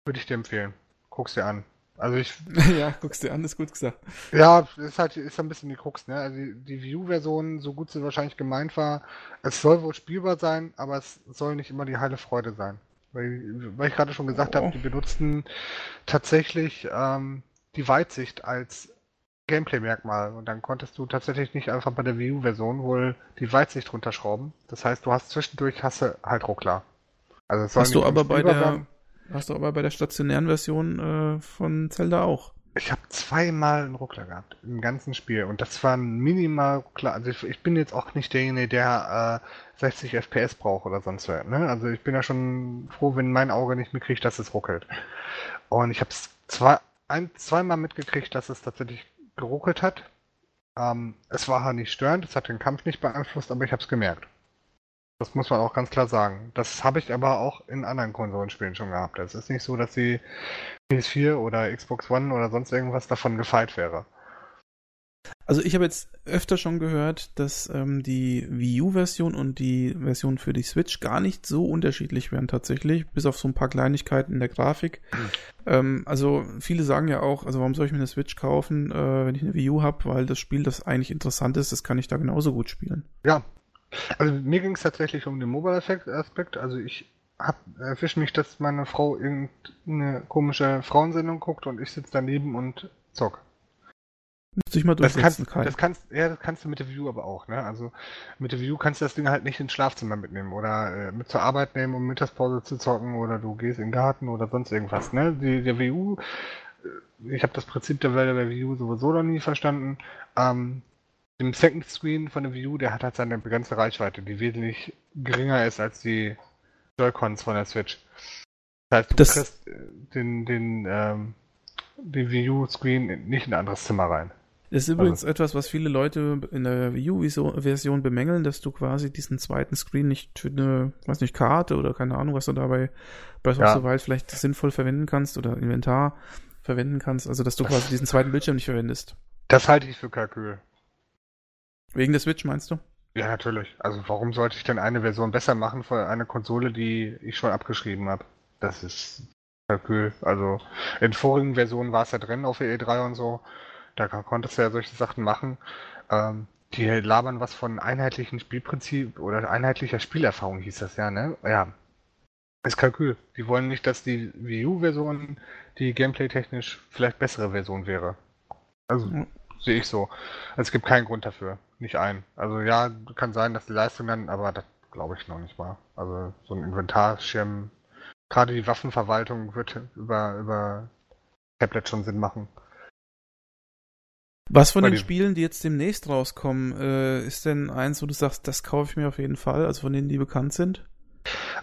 würde ich dir empfehlen. Guck's dir an. Also ich. ja, guck's dir an, ist gut gesagt. Ja, ist halt ist ein bisschen die Krux, ne? Also die, die View-Version, so gut sie wahrscheinlich gemeint war, es soll wohl spielbar sein, aber es soll nicht immer die heile Freude sein. Weil, weil ich gerade schon gesagt oh. habe, die benutzten tatsächlich ähm, die Weitsicht als Gameplay-Merkmal. Und dann konntest du tatsächlich nicht einfach bei der View-Version wohl die Weitsicht runterschrauben. Das heißt, du hast zwischendurch Hasse halt Ruckler. Also es soll hast du aber bei der sein. Hast du aber bei der stationären Version äh, von Zelda auch. Ich habe zweimal einen Ruckler gehabt im ganzen Spiel und das war ein minimal Ruckler. Also ich, ich bin jetzt auch nicht derjenige, der äh, 60 FPS braucht oder sonst was. Ne? Also ich bin ja schon froh, wenn mein Auge nicht mitkriegt, dass es ruckelt. Und ich habe es zwei, zweimal mitgekriegt, dass es tatsächlich geruckelt hat. Ähm, es war halt nicht störend, es hat den Kampf nicht beeinflusst, aber ich habe es gemerkt. Das muss man auch ganz klar sagen. Das habe ich aber auch in anderen Konsolenspielen schon gehabt. Es ist nicht so, dass die PS4 oder Xbox One oder sonst irgendwas davon gefeit wäre. Also ich habe jetzt öfter schon gehört, dass ähm, die Wii U-Version und die Version für die Switch gar nicht so unterschiedlich wären tatsächlich, bis auf so ein paar Kleinigkeiten in der Grafik. Mhm. Ähm, also viele sagen ja auch, also warum soll ich mir eine Switch kaufen, äh, wenn ich eine Wii U habe, weil das Spiel, das eigentlich interessant ist, das kann ich da genauso gut spielen. Ja, also mir ging es tatsächlich um den Mobile-Aspekt. Also ich hab, erwische mich, dass meine Frau irgendeine komische Frauensendung guckt und ich sitze daneben und zock. Müsste ich mal das kannst, das kannst, ja, das kannst du mit der View aber auch, ne? Also mit der View kannst du das Ding halt nicht ins Schlafzimmer mitnehmen oder äh, mit zur Arbeit nehmen, um Mittagspause zu zocken oder du gehst in den Garten oder sonst irgendwas, ne? Die, der View, äh, ich habe das Prinzip der Welt der View sowieso noch nie verstanden. Ähm, im Second Screen von der View, der hat halt seine begrenzte Reichweite, die wesentlich geringer ist als die Joy-Cons von der Switch. Das heißt, du das kriegst äh, den, den, ähm, den Wii U-Screen nicht in ein anderes Zimmer rein. Das ist übrigens also. etwas, was viele Leute in der Wii U-Version bemängeln, dass du quasi diesen zweiten Screen nicht für eine, weiß nicht, Karte oder keine Ahnung, was du dabei Breath of the Wild vielleicht sinnvoll verwenden kannst oder Inventar verwenden kannst. Also, dass du quasi diesen zweiten Bildschirm nicht verwendest. Das halte ich für Kalkül. Wegen der Switch meinst du? Ja, natürlich. Also warum sollte ich denn eine Version besser machen für eine Konsole, die ich schon abgeschrieben habe? Das ist Kalkül. Also in vorigen Versionen war es ja drin auf der E3 und so. Da konntest du ja solche Sachen machen. Ähm, die labern was von einheitlichen Spielprinzip oder einheitlicher Spielerfahrung hieß das ja, ne? Ja. Ist Kalkül. Die wollen nicht, dass die Wii U-Version die gameplay-technisch vielleicht bessere Version wäre. Also. Sehe ich so. Also, es gibt keinen Grund dafür. Nicht ein. Also ja, kann sein, dass die Leistung dann, aber das glaube ich noch nicht mal. Also so ein Inventarschirm, gerade die Waffenverwaltung wird über, über Tablet schon Sinn machen. Was von Bei den Spielen, die jetzt demnächst rauskommen, äh, ist denn eins, wo du sagst, das kaufe ich mir auf jeden Fall, also von denen, die bekannt sind?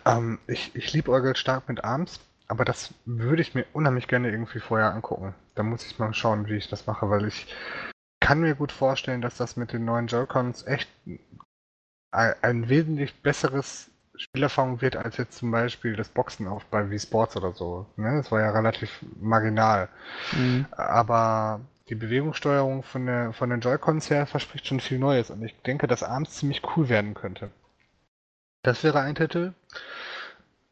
Ähm, ich ich liebe stark mit ARMS, aber das würde ich mir unheimlich gerne irgendwie vorher angucken. Da muss ich mal schauen, wie ich das mache, weil ich kann mir gut vorstellen, dass das mit den neuen Joy-Cons echt ein, ein wesentlich besseres Spielerfahrung wird als jetzt zum Beispiel das Boxen auch bei Wii Sports oder so. Ne? Das war ja relativ marginal. Mhm. Aber die Bewegungssteuerung von, der, von den Joy-Cons her verspricht schon viel Neues und ich denke, dass abends ziemlich cool werden könnte. Das wäre ein Titel.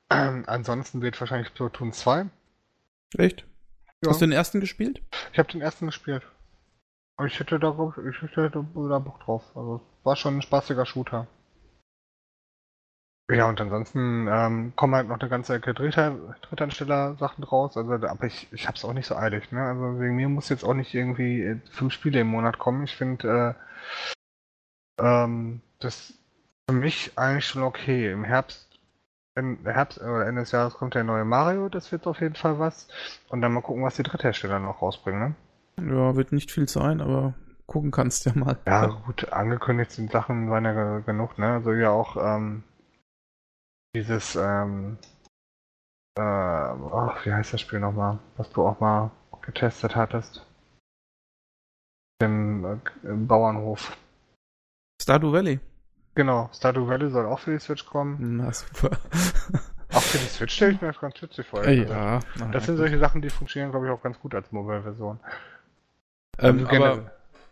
Ähm, ansonsten wird wahrscheinlich Splatoon 2. Echt? Ja. Hast du den ersten gespielt? Ich habe den ersten gespielt. Ich hätte da, ich hätte da Bock drauf. Also war schon ein spaßiger Shooter. Ja, und ansonsten ähm, kommen halt noch eine ganze Ecke Drittansteller-Sachen raus. Also, aber ich, ich hab's auch nicht so eilig. Ne? Also wegen mir muss jetzt auch nicht irgendwie äh, fünf Spiele im Monat kommen. Ich finde äh, ähm, das für mich eigentlich schon okay. Im Herbst, im Herbst oder Ende des Jahres kommt der neue Mario. Das wird auf jeden Fall was. Und dann mal gucken, was die Dritthersteller noch rausbringen. Ne? Ja, wird nicht viel sein, aber gucken kannst ja mal. Ja, gut, angekündigt sind Sachen waren ja genug, ne? Also ja auch ähm, dieses, ähm, äh, oh, wie heißt das Spiel nochmal, was du auch mal getestet hattest? Im, äh, im Bauernhof. Stardew Valley. Genau, Stardew Valley soll auch für die Switch kommen. Na super. Auch für die Switch stelle ich mir das ganz witzig vor. Ja. Das sind solche Sachen, die funktionieren, glaube ich, auch ganz gut als Mobile-Version. Ähm, also aber,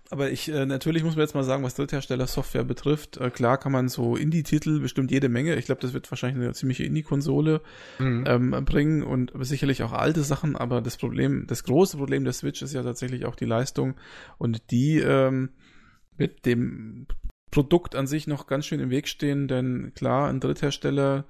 aber ich, äh, natürlich muss man jetzt mal sagen, was Dritthersteller-Software betrifft, äh, klar kann man so Indie-Titel bestimmt jede Menge. Ich glaube, das wird wahrscheinlich eine ziemliche Indie-Konsole mhm. ähm, bringen und sicherlich auch alte Sachen, aber das Problem, das große Problem der Switch ist ja tatsächlich auch die Leistung und die ähm, mit dem Produkt an sich noch ganz schön im Weg stehen, denn klar, ein Dritthersteller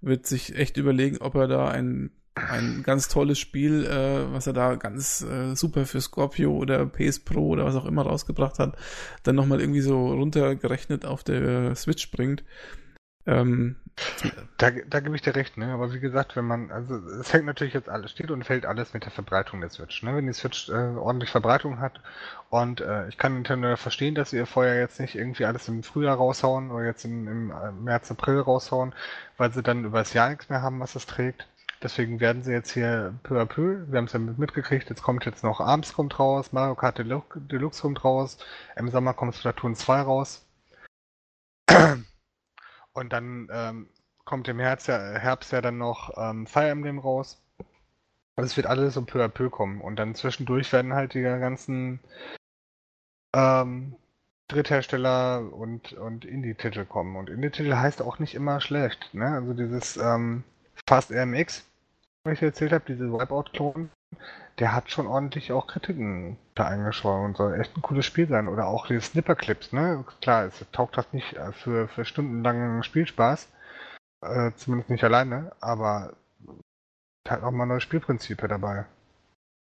wird sich echt überlegen, ob er da ein ein ganz tolles Spiel, äh, was er da ganz äh, super für Scorpio oder PS Pro oder was auch immer rausgebracht hat, dann nochmal irgendwie so runtergerechnet auf der Switch bringt. Ähm, da, da gebe ich dir recht, ne? Aber wie gesagt, wenn man, also es hängt natürlich jetzt alles, steht und fällt alles mit der Verbreitung der Switch, ne? Wenn die Switch äh, ordentlich Verbreitung hat und äh, ich kann Nintendo verstehen, dass sie vorher jetzt nicht irgendwie alles im Frühjahr raushauen oder jetzt im, im äh, März, April raushauen, weil sie dann über das Jahr nichts mehr haben, was es trägt. Deswegen werden sie jetzt hier peu à peu, wir haben es ja mitgekriegt, jetzt kommt jetzt noch Arms kommt raus, Mario Kart Deluxe, Deluxe kommt raus, im Sommer kommt Splatoon 2 raus. Und dann ähm, kommt im Herbst ja, Herbst ja dann noch ähm, Fire Emblem raus. Also es wird alles so peu à peu kommen. Und dann zwischendurch werden halt die ganzen ähm, Dritthersteller und, und Indie-Titel kommen. Und Indie-Titel heißt auch nicht immer schlecht. Ne? Also dieses ähm, Fast RMX, was ich erzählt habe, diese Wipeout-Klon, der hat schon ordentlich auch Kritiken da eingeschworen und soll echt ein cooles Spiel sein. Oder auch die Snipper-Clips, ne? Klar, es taugt das nicht äh, für, für stundenlangen Spielspaß. Äh, zumindest nicht alleine, aber hat auch mal neue Spielprinzipien dabei.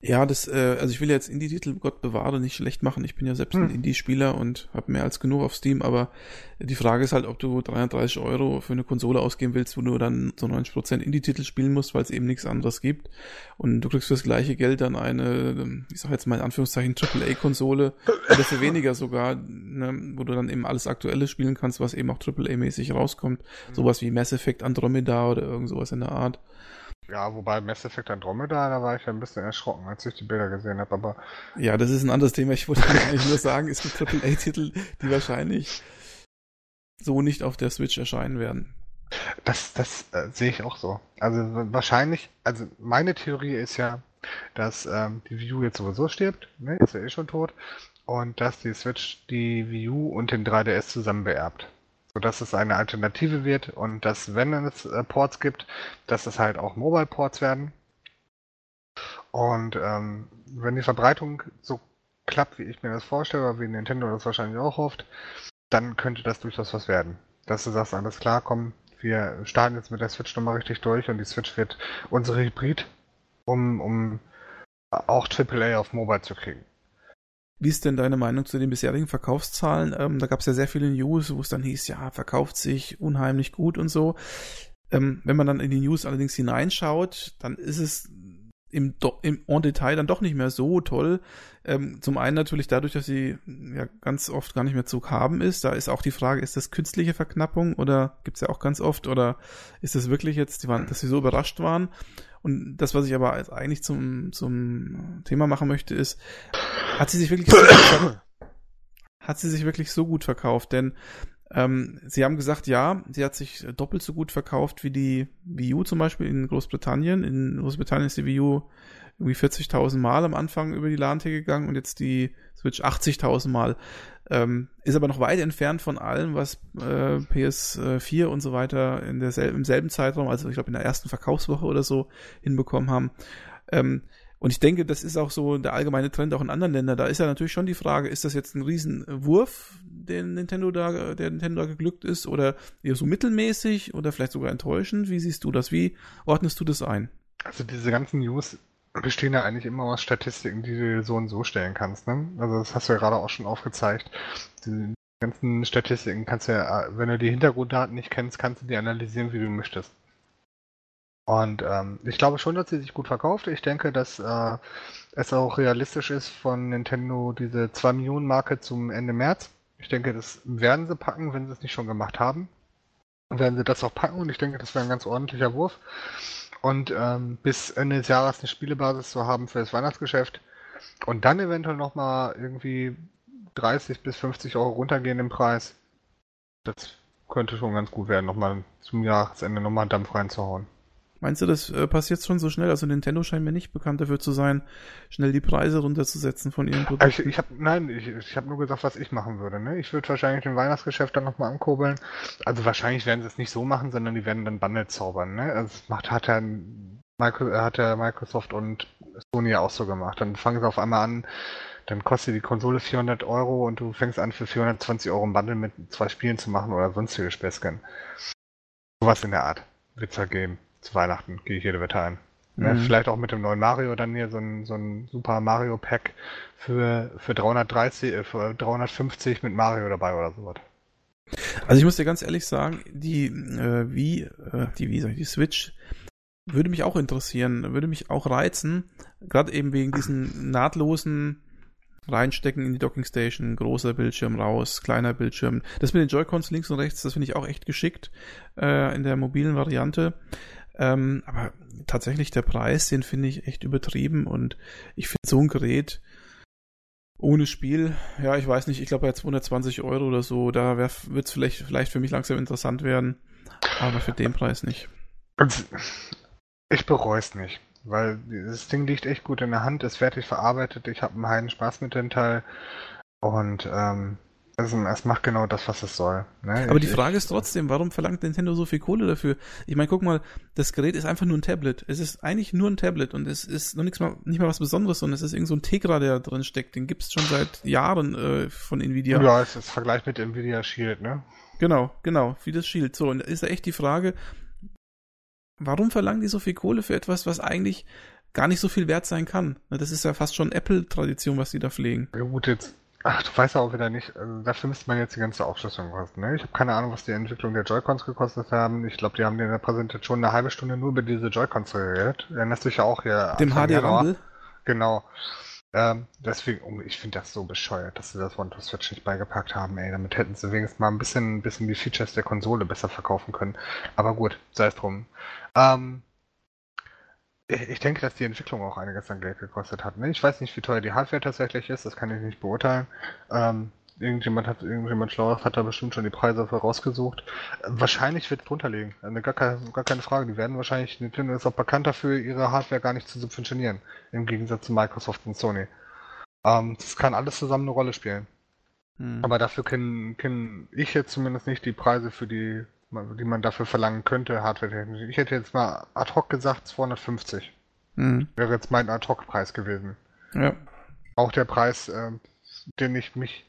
Ja, das, äh, also ich will jetzt Indie-Titel, Gott bewahre, nicht schlecht machen. Ich bin ja selbst hm. ein Indie-Spieler und habe mehr als genug auf Steam, aber die Frage ist halt, ob du 330 Euro für eine Konsole ausgeben willst, wo du dann so 90% Indie-Titel spielen musst, weil es eben nichts anderes gibt. Und du kriegst für das gleiche Geld dann eine, ich sag jetzt mal in Anführungszeichen, AAA-Konsole oder für weniger sogar, ne, wo du dann eben alles Aktuelle spielen kannst, was eben auch AAA-mäßig rauskommt. Hm. Sowas wie Mass Effect Andromeda oder irgend sowas in der Art. Ja, wobei Mass Effect Andromeda, da war ich ja ein bisschen erschrocken, als ich die Bilder gesehen habe, aber. Ja, das ist ein anderes Thema. Ich wollte eigentlich nur sagen, es gibt AAA-Titel, die wahrscheinlich so nicht auf der Switch erscheinen werden. Das, das äh, sehe ich auch so. Also wahrscheinlich, also meine Theorie ist ja, dass ähm, die Wii U jetzt sowieso stirbt, ne, ist ja eh schon tot, und dass die Switch die Wii U und den 3DS zusammen beerbt sodass es eine Alternative wird und dass, wenn es äh, Ports gibt, dass es halt auch Mobile-Ports werden. Und ähm, wenn die Verbreitung so klappt, wie ich mir das vorstelle, oder wie Nintendo das wahrscheinlich auch hofft, dann könnte das durchaus was werden. Dass du sagst, alles klar, komm, wir starten jetzt mit der Switch nochmal richtig durch und die Switch wird unsere Hybrid, um, um auch AAA auf Mobile zu kriegen. Wie ist denn deine Meinung zu den bisherigen Verkaufszahlen? Ähm, da gab es ja sehr viele News, wo es dann hieß, ja, verkauft sich unheimlich gut und so. Ähm, wenn man dann in die News allerdings hineinschaut, dann ist es im, im en Detail dann doch nicht mehr so toll. Ähm, zum einen natürlich dadurch, dass sie ja ganz oft gar nicht mehr zu haben ist. Da ist auch die Frage, ist das künstliche Verknappung oder gibt's ja auch ganz oft oder ist das wirklich jetzt, dass sie so überrascht waren? Und das, was ich aber eigentlich zum, zum Thema machen möchte, ist, hat sie sich wirklich so gut, hat sie sich wirklich so gut verkauft? Denn ähm, sie haben gesagt, ja, sie hat sich doppelt so gut verkauft wie die Wii U zum Beispiel in Großbritannien. In Großbritannien ist die Wii U irgendwie 40.000 Mal am Anfang über die LAN-T gegangen und jetzt die Switch 80.000 Mal. Ähm, ist aber noch weit entfernt von allem, was äh, PS4 und so weiter in derselben, im selben Zeitraum, also ich glaube in der ersten Verkaufswoche oder so, hinbekommen haben. Ähm, und ich denke, das ist auch so der allgemeine Trend auch in anderen Ländern. Da ist ja natürlich schon die Frage, ist das jetzt ein Riesenwurf, den Nintendo da, der Nintendo da geglückt ist, oder eher so mittelmäßig oder vielleicht sogar enttäuschend? Wie siehst du das? Wie ordnest du das ein? Also diese ganzen News bestehen ja eigentlich immer aus Statistiken, die du so und so stellen kannst. Ne? Also das hast du ja gerade auch schon aufgezeigt. Die ganzen Statistiken kannst du ja, wenn du die Hintergrunddaten nicht kennst, kannst du die analysieren, wie du möchtest. Und ähm, ich glaube schon, dass sie sich gut verkauft. Ich denke, dass äh, es auch realistisch ist von Nintendo diese 2 Millionen Marke zum Ende März. Ich denke, das werden sie packen, wenn sie es nicht schon gemacht haben. Werden sie das auch packen und ich denke, das wäre ein ganz ordentlicher Wurf. Und ähm, bis Ende des Jahres eine Spielebasis zu haben für das Weihnachtsgeschäft und dann eventuell nochmal irgendwie 30 bis 50 Euro runtergehen im Preis. Das könnte schon ganz gut werden, nochmal zum Jahresende nochmal einen Dampf reinzuhauen. Meinst du, das äh, passiert schon so schnell? Also Nintendo scheint mir nicht bekannt dafür zu sein, schnell die Preise runterzusetzen von ihren Produkten. Ich, ich hab, nein, ich, ich habe nur gesagt, was ich machen würde. Ne? Ich würde wahrscheinlich den Weihnachtsgeschäft dann nochmal ankurbeln. Also wahrscheinlich werden sie es nicht so machen, sondern die werden dann Bundle zaubern. Ne? Also das macht, hat, ja, hat ja Microsoft und Sony auch so gemacht. Dann fangen sie auf einmal an, dann kostet die Konsole 400 Euro und du fängst an für 420 Euro ein Bundle mit zwei Spielen zu machen oder sonstige Späßchen. Sowas in der Art wird's ja geben zu Weihnachten, gehe ich jede Wette ein. Ne, mhm. Vielleicht auch mit dem neuen Mario dann hier so ein, so ein Super Mario Pack für, für 330, äh, für 350 mit Mario dabei oder sowas. Also ich muss dir ganz ehrlich sagen, die äh, wie äh, die wie sag ich, die Switch würde mich auch interessieren, würde mich auch reizen, gerade eben wegen diesen nahtlosen reinstecken in die Docking Station, großer Bildschirm raus, kleiner Bildschirm. Das mit den Joy-Cons links und rechts, das finde ich auch echt geschickt äh, in der mobilen Variante. Ähm, aber tatsächlich der Preis, den finde ich echt übertrieben und ich finde so ein Gerät Ohne Spiel, ja, ich weiß nicht, ich glaube bei 220 Euro oder so, da wird es vielleicht, vielleicht für mich langsam interessant werden, aber für den Preis nicht. Ich bereue es nicht, weil das Ding liegt echt gut in der Hand, ist fertig verarbeitet, ich habe einen heiden Spaß mit dem Teil und ähm, es, es, macht genau das, was es soll. Ne? Aber die Frage ist trotzdem, warum verlangt Nintendo so viel Kohle dafür? Ich meine, guck mal, das Gerät ist einfach nur ein Tablet. Es ist eigentlich nur ein Tablet und es ist noch nichts mal, nicht mal was Besonderes, sondern es ist irgend so ein Tegra, der drin steckt. Den gibt's schon seit Jahren äh, von Nvidia. Ja, es ist Vergleich mit Nvidia Shield, ne? Genau, genau, wie das Shield. So, und da ist ja echt die Frage, warum verlangen die so viel Kohle für etwas, was eigentlich gar nicht so viel wert sein kann? Das ist ja fast schon Apple-Tradition, was die da pflegen. Ja gut, jetzt Ach, du weißt auch wieder nicht, also dafür müsste man jetzt die ganze Aufschlüsselung kosten. Ne? Ich habe keine Ahnung, was die Entwicklung der Joy-Cons gekostet haben. Ich glaube, die haben in der Präsentation eine halbe Stunde nur über diese Joy-Cons geredet. Erinnerst dich ja auch hier. Dem HD Rumble? Genau. Ähm, deswegen, oh, ich finde das so bescheuert, dass sie das One-to-Switch nicht beigepackt haben, ey. Damit hätten sie wenigstens mal ein bisschen, ein bisschen die Features der Konsole besser verkaufen können. Aber gut, sei es drum. Ähm, ich denke, dass die Entwicklung auch einiges an Geld gekostet hat. Ne? Ich weiß nicht, wie teuer die Hardware tatsächlich ist, das kann ich nicht beurteilen. Ähm, irgendjemand hat, irgendjemand Schlaues hat da bestimmt schon die Preise vorausgesucht. Wahrscheinlich wird es drunter liegen. Also gar, keine, gar keine Frage. Die werden wahrscheinlich, Nintendo ist auch bekannt dafür, ihre Hardware gar nicht zu subventionieren. Im Gegensatz zu Microsoft und Sony. Ähm, das kann alles zusammen eine Rolle spielen. Hm. Aber dafür kenne kenn ich jetzt zumindest nicht die Preise für die die man dafür verlangen könnte, hardware-technisch. Ich hätte jetzt mal ad hoc gesagt 250. Mhm. Wäre jetzt mein ad hoc Preis gewesen. Ja. Auch der Preis, äh, den ich mich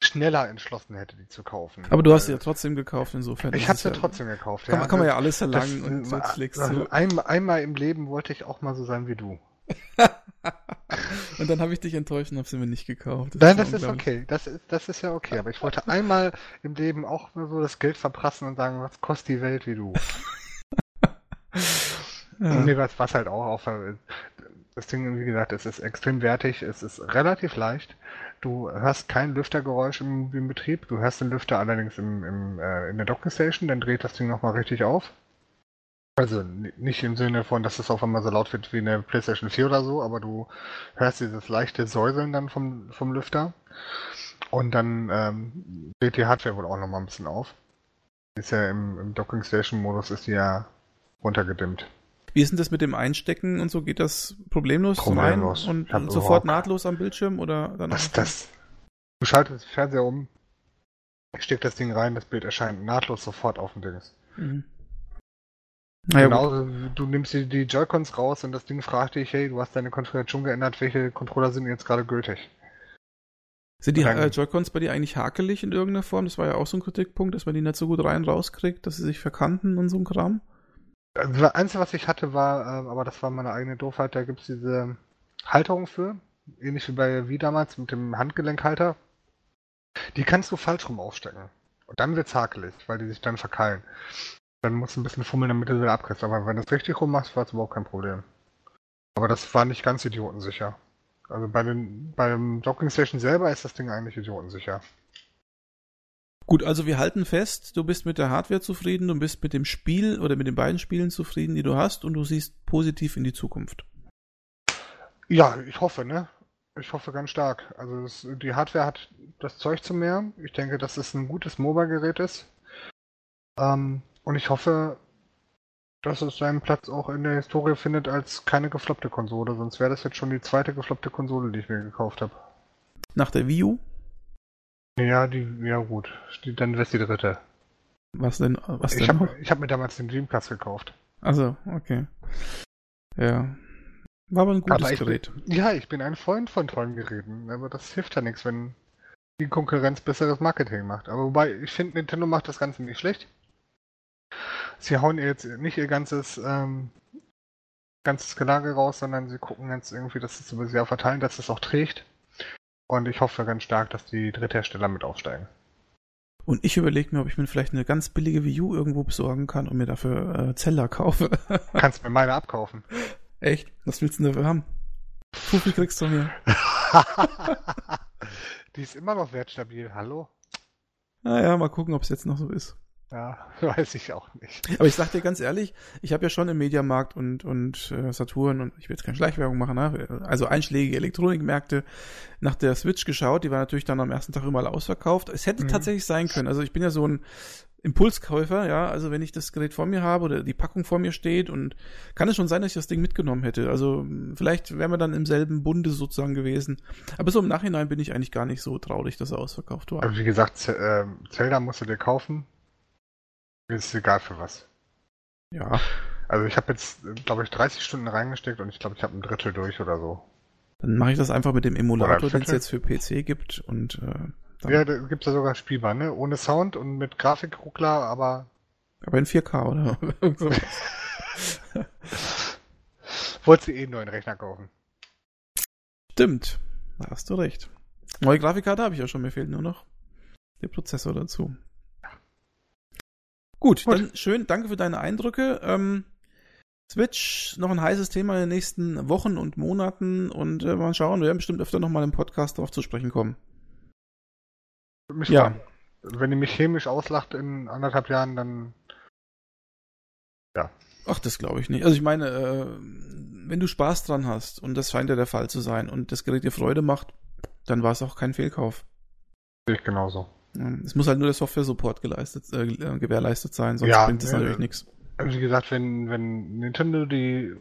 schneller entschlossen hätte, die zu kaufen. Aber du hast sie ja trotzdem gekauft, insofern. Ich habe sie ja, trotzdem gekauft, kann, ja. Kann man ja alles verlangen das, und so klickst also ein, einmal im Leben wollte ich auch mal so sein wie du. und dann habe ich dich enttäuscht und habe sie mir nicht gekauft. Das Nein, ist das ist okay. Das ist, das ist ja okay. Aber ich wollte einmal im Leben auch nur so das Geld verprassen und sagen, was kostet die Welt wie du? ja. Und mir war es halt auch auf. Das Ding, wie gesagt, es ist extrem wertig, es ist relativ leicht. Du hörst kein Lüftergeräusch im, im Betrieb. Du hörst den Lüfter allerdings im, im, äh, in der Docking Station, dann dreht das Ding nochmal richtig auf. Also nicht im Sinne von, dass es auf einmal so laut wird wie eine PlayStation 4 oder so, aber du hörst dieses leichte Säuseln dann vom, vom Lüfter. Und dann ähm, lädt die Hardware wohl auch nochmal ein bisschen auf. Ist ja im, im Docking Station Modus ist die ja runtergedimmt. Wie ist denn das mit dem Einstecken und so? Geht das problemlos, problemlos. und, und sofort nahtlos am Bildschirm oder dann das, das, Du schaltest den Fernseher um, steckst das Ding rein, das Bild erscheint nahtlos sofort auf dem Ding. Mhm. Naja, genau, du nimmst die, die Joy-Cons raus und das Ding fragt dich, hey, du hast deine Konfiguration geändert, welche Controller sind jetzt gerade gültig? Sind die äh, Joy-Cons bei dir eigentlich hakelig in irgendeiner Form? Das war ja auch so ein Kritikpunkt, dass man die nicht so gut rein rauskriegt, dass sie sich verkanten und so ein Kram. Also das Einzige, was ich hatte, war, äh, aber das war meine eigene Doofheit, da gibt es diese Halterung für, ähnlich wie bei wie damals mit dem Handgelenkhalter. Die kannst du falsch rum aufstecken. Und dann wird's hakelig, weil die sich dann verkeilen. Dann musst du ein bisschen fummeln, damit du sie abkriegst. Aber wenn du es richtig rum machst, war es überhaupt kein Problem. Aber das war nicht ganz idiotensicher. Also bei den, beim Docking Station selber ist das Ding eigentlich idiotensicher. Gut, also wir halten fest, du bist mit der Hardware zufrieden, du bist mit dem Spiel oder mit den beiden Spielen zufrieden, die du hast und du siehst positiv in die Zukunft. Ja, ich hoffe, ne? Ich hoffe ganz stark. Also das, die Hardware hat das Zeug zu mehr. Ich denke, dass es ein gutes MOBA-Gerät ist. Ähm, und ich hoffe, dass es seinen Platz auch in der Historie findet als keine gefloppte Konsole, sonst wäre das jetzt schon die zweite gefloppte Konsole, die ich mir gekauft habe. Nach der Wii U? Ja, die, ja gut. Dann wäre es die dritte. Was denn? Was ich habe hab mir damals den Dreamcast gekauft. Also, okay. Ja. War aber ein gutes aber Gerät. Bin, ja, ich bin ein Freund von tollen Geräten, aber das hilft ja nichts, wenn die Konkurrenz besseres Marketing macht. Aber wobei, ich finde, Nintendo macht das Ganze nicht schlecht sie hauen jetzt nicht ihr ganzes, ähm, ganzes Gelage raus, sondern sie gucken jetzt irgendwie, dass sie es über das Jahr verteilen, dass es auch trägt. Und ich hoffe ganz stark, dass die Dritthersteller mit aufsteigen. Und ich überlege mir, ob ich mir vielleicht eine ganz billige Wii U irgendwo besorgen kann und mir dafür äh, Zeller kaufe. Kannst mir meine abkaufen. Echt? Was willst du denn dafür haben? Fuffi kriegst du mir. die ist immer noch wertstabil, hallo? Naja, mal gucken, ob es jetzt noch so ist. Ja, weiß ich auch nicht. Aber ich sag dir ganz ehrlich, ich habe ja schon im Mediamarkt und, und äh, Saturn und ich will jetzt keine Schleichwerbung machen, ne? also einschlägige Elektronikmärkte nach der Switch geschaut, die war natürlich dann am ersten Tag überall ausverkauft. Es hätte mhm. tatsächlich sein können. Also ich bin ja so ein Impulskäufer, ja, also wenn ich das Gerät vor mir habe oder die Packung vor mir steht und kann es schon sein, dass ich das Ding mitgenommen hätte. Also vielleicht wären wir dann im selben Bunde sozusagen gewesen. Aber so im Nachhinein bin ich eigentlich gar nicht so traurig, dass er ausverkauft war. Aber wie gesagt, Zelda musst du dir kaufen. Ist egal für was. Ja. Also ich habe jetzt, glaube ich, 30 Stunden reingesteckt und ich glaube, ich habe ein Drittel durch oder so. Dann mache ich das einfach mit dem Emulator, den es jetzt für PC gibt und äh, ja, da gibt es ja sogar spielbar, ne? Ohne Sound und mit Grafikruckler, aber. Aber in 4K, oder? Wolltest du eh einen neuen Rechner kaufen? Stimmt. Da hast du recht. Neue Grafikkarte habe ich ja schon, mir fehlt nur noch der Prozessor dazu. Gut, Gut, dann schön, danke für deine Eindrücke. Ähm, Switch, noch ein heißes Thema in den nächsten Wochen und Monaten und äh, mal schauen, wir werden bestimmt öfter nochmal im Podcast darauf zu sprechen kommen. Mich ja. Freuen. Wenn ihr mich chemisch auslacht in anderthalb Jahren, dann. Ja. Ach, das glaube ich nicht. Also ich meine, äh, wenn du Spaß dran hast, und das scheint ja der Fall zu sein, und das Gerät dir Freude macht, dann war es auch kein Fehlkauf. Sehe ich genauso. Es muss halt nur der Software-Support geleistet, äh, gewährleistet sein, sonst ja, bringt es natürlich nichts. Also wie gesagt, wenn, wenn Nintendo die äh,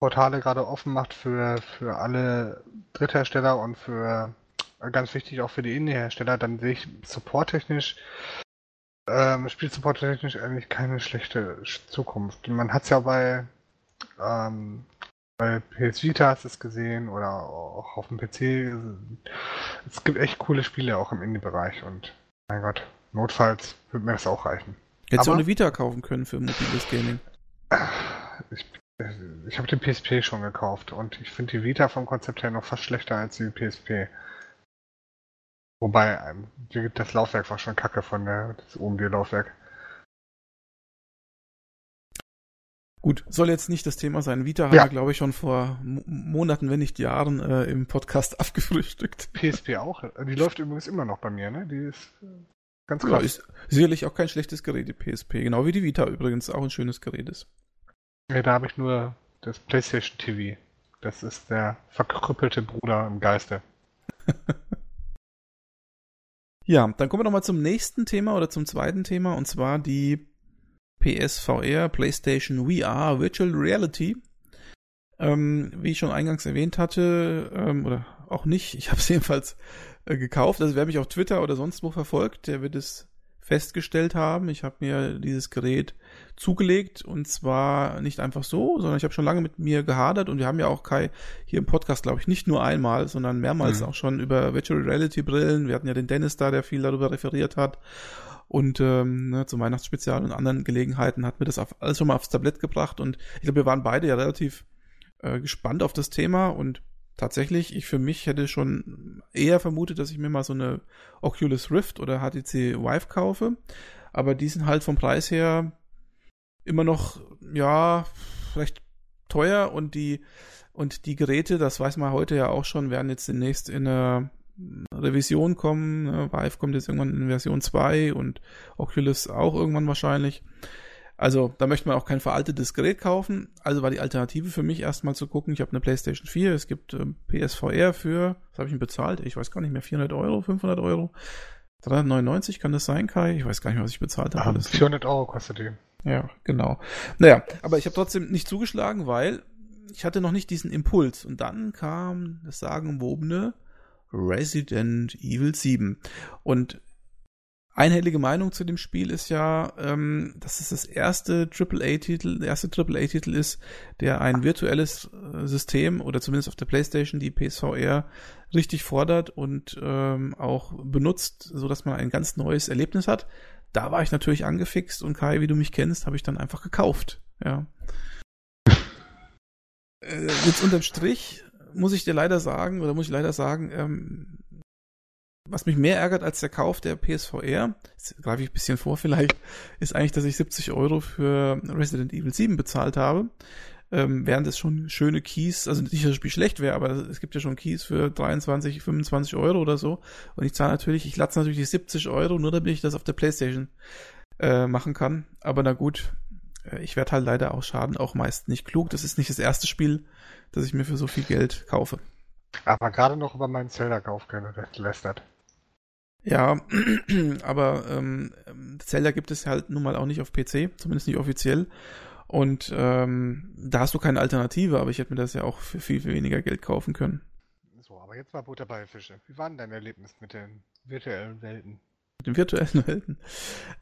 Portale gerade offen macht für, für alle Dritthersteller und für ganz wichtig auch für die Indie-Hersteller, dann sehe ich supporttechnisch, ähm, Spielsupporttechnisch eigentlich keine schlechte Zukunft. Man hat es ja bei, ähm, bei PS Vita hast es gesehen oder auch auf dem PC. Es gibt echt coole Spiele auch im Indie-Bereich und mein Gott, notfalls würde mir das auch reichen. Hättest du auch eine Vita kaufen können für mobiles Gaming? Ich, ich habe den PSP schon gekauft und ich finde die Vita vom Konzept her noch fast schlechter als die PSP. Wobei, ähm, das Laufwerk war schon kacke von der, das OMG-Laufwerk. Gut, soll jetzt nicht das Thema sein. Vita ja. haben wir, glaube ich, schon vor Monaten, wenn nicht Jahren, äh, im Podcast abgefrühstückt. PSP auch. Die läuft übrigens immer noch bei mir, ne? Die ist äh, ganz krass. Ja, ist sicherlich auch kein schlechtes Gerät, die PSP. Genau wie die Vita übrigens auch ein schönes Gerät ist. Ja, da habe ich nur das PlayStation TV. Das ist der verkrüppelte Bruder im Geiste. Ja, dann kommen wir nochmal zum nächsten Thema oder zum zweiten Thema und zwar die PSVR, PlayStation VR, Virtual Reality. Ähm, wie ich schon eingangs erwähnt hatte, ähm, oder auch nicht, ich habe es jedenfalls äh, gekauft. Also wer mich auf Twitter oder sonst wo verfolgt, der wird es festgestellt haben. Ich habe mir dieses Gerät zugelegt und zwar nicht einfach so, sondern ich habe schon lange mit mir gehadert und wir haben ja auch Kai hier im Podcast, glaube ich, nicht nur einmal, sondern mehrmals mhm. auch schon über Virtual Reality Brillen. Wir hatten ja den Dennis da, der viel darüber referiert hat. Und ähm, ne, zum Weihnachtsspezial und anderen Gelegenheiten hat mir das auf, alles schon mal aufs Tablett gebracht. Und ich glaube, wir waren beide ja relativ äh, gespannt auf das Thema. Und tatsächlich, ich für mich hätte schon eher vermutet, dass ich mir mal so eine Oculus Rift oder HTC Vive kaufe. Aber die sind halt vom Preis her immer noch, ja, recht teuer. Und die, und die Geräte, das weiß man heute ja auch schon, werden jetzt demnächst in eine Revision kommen. Ne? Vive kommt jetzt irgendwann in Version 2 und Oculus auch irgendwann wahrscheinlich. Also da möchte man auch kein veraltetes Gerät kaufen. Also war die Alternative für mich erstmal zu gucken. Ich habe eine PlayStation 4, es gibt äh, PSVR für, was habe ich denn bezahlt? Ich weiß gar nicht mehr, 400 Euro, 500 Euro, 399 kann das sein, Kai? Ich weiß gar nicht mehr, was ich bezahlt habe. Um, 400 Euro kostet die. Ja, genau. Naja, aber ich habe trotzdem nicht zugeschlagen, weil ich hatte noch nicht diesen Impuls. Und dann kam das sagenumwobene Resident Evil 7. Und einhellige Meinung zu dem Spiel ist ja, ähm, dass es das erste AAA-Titel, der erste AAA-Titel ist, der ein virtuelles äh, System oder zumindest auf der PlayStation die PSVR richtig fordert und ähm, auch benutzt, so dass man ein ganz neues Erlebnis hat. Da war ich natürlich angefixt und Kai, wie du mich kennst, habe ich dann einfach gekauft. Ja. äh, jetzt unterm Strich muss ich dir leider sagen, oder muss ich leider sagen, ähm, was mich mehr ärgert als der Kauf der PSVR, greife ich ein bisschen vor vielleicht, ist eigentlich, dass ich 70 Euro für Resident Evil 7 bezahlt habe. ähm, während es schon schöne Keys, also nicht, dass das Spiel schlecht wäre, aber es gibt ja schon Keys für 23, 25 Euro oder so. Und ich zahle natürlich, ich latze natürlich die 70 Euro, nur damit ich das auf der Playstation äh, machen kann. Aber na gut, äh, ich werde halt leider auch schaden, auch meist nicht klug. Das ist nicht das erste Spiel, das ich mir für so viel Geld kaufe. Aber gerade noch über meinen Zelda-Kauf gelästert. Ja, aber ähm, Zelda gibt es halt nun mal auch nicht auf PC, zumindest nicht offiziell. Und ähm, da hast du keine Alternative, aber ich hätte mir das ja auch für viel, viel weniger Geld kaufen können. So, aber jetzt mal Butter bei Fische. Wie war denn dein Erlebnis mit den virtuellen Welten? Mit den virtuellen Welten.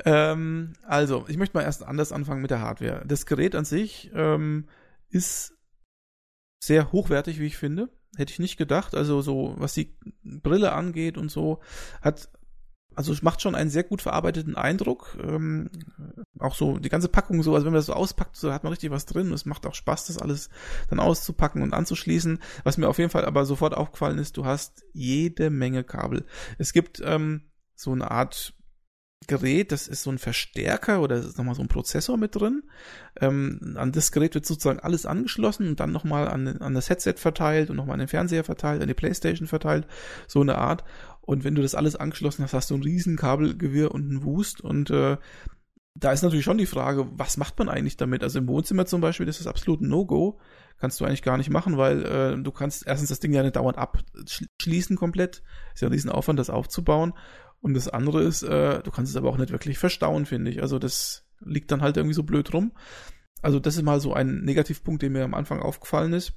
Ähm, also, ich möchte mal erst anders anfangen mit der Hardware. Das Gerät an sich ähm, ist sehr hochwertig, wie ich finde. Hätte ich nicht gedacht. Also so, was die Brille angeht und so, hat also es macht schon einen sehr gut verarbeiteten Eindruck. Ähm, auch so die ganze Packung so, also wenn man das so auspackt, so hat man richtig was drin. Es macht auch Spaß, das alles dann auszupacken und anzuschließen. Was mir auf jeden Fall aber sofort aufgefallen ist, du hast jede Menge Kabel. Es gibt ähm, so eine Art Gerät, das ist so ein Verstärker oder ist nochmal so ein Prozessor mit drin. Ähm, an das Gerät wird sozusagen alles angeschlossen und dann nochmal an, an das Headset verteilt und nochmal an den Fernseher verteilt, an die Playstation verteilt, so eine Art. Und wenn du das alles angeschlossen hast, hast du ein riesen Kabelgewirr und einen Wust und äh, da ist natürlich schon die Frage, was macht man eigentlich damit? Also im Wohnzimmer zum Beispiel, das ist absolut ein No-Go. Kannst du eigentlich gar nicht machen, weil äh, du kannst erstens das Ding ja nicht dauernd abschließen komplett. Ist ja ein riesen Aufwand, das aufzubauen. Und das andere ist, äh, du kannst es aber auch nicht wirklich verstauen, finde ich. Also das liegt dann halt irgendwie so blöd rum. Also das ist mal so ein Negativpunkt, der mir am Anfang aufgefallen ist.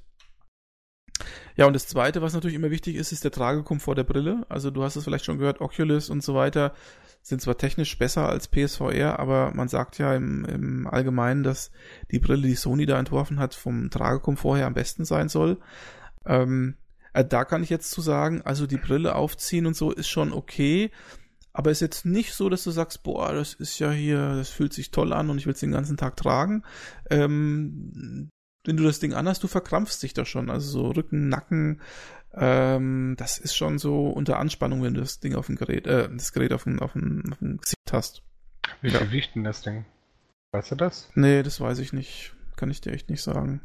Ja, und das zweite, was natürlich immer wichtig ist, ist der Tragekomfort der Brille. Also du hast es vielleicht schon gehört, Oculus und so weiter sind zwar technisch besser als PSVR, aber man sagt ja im, im Allgemeinen, dass die Brille, die Sony da entworfen hat, vom Tragekomfort her am besten sein soll. Ähm, äh, da kann ich jetzt zu sagen, also die Brille aufziehen und so ist schon okay, aber ist jetzt nicht so, dass du sagst, boah, das ist ja hier, das fühlt sich toll an und ich will es den ganzen Tag tragen. Ähm, wenn du das Ding anhast, du verkrampfst dich da schon. Also so Rücken, Nacken, ähm, das ist schon so unter Anspannung, wenn du das Ding auf dem Gerät, äh, das Gerät auf dem, auf dem, auf dem Gesicht hast. Wie viel ja. wiegt denn das Ding? Weißt du das? Nee, das weiß ich nicht. Kann ich dir echt nicht sagen.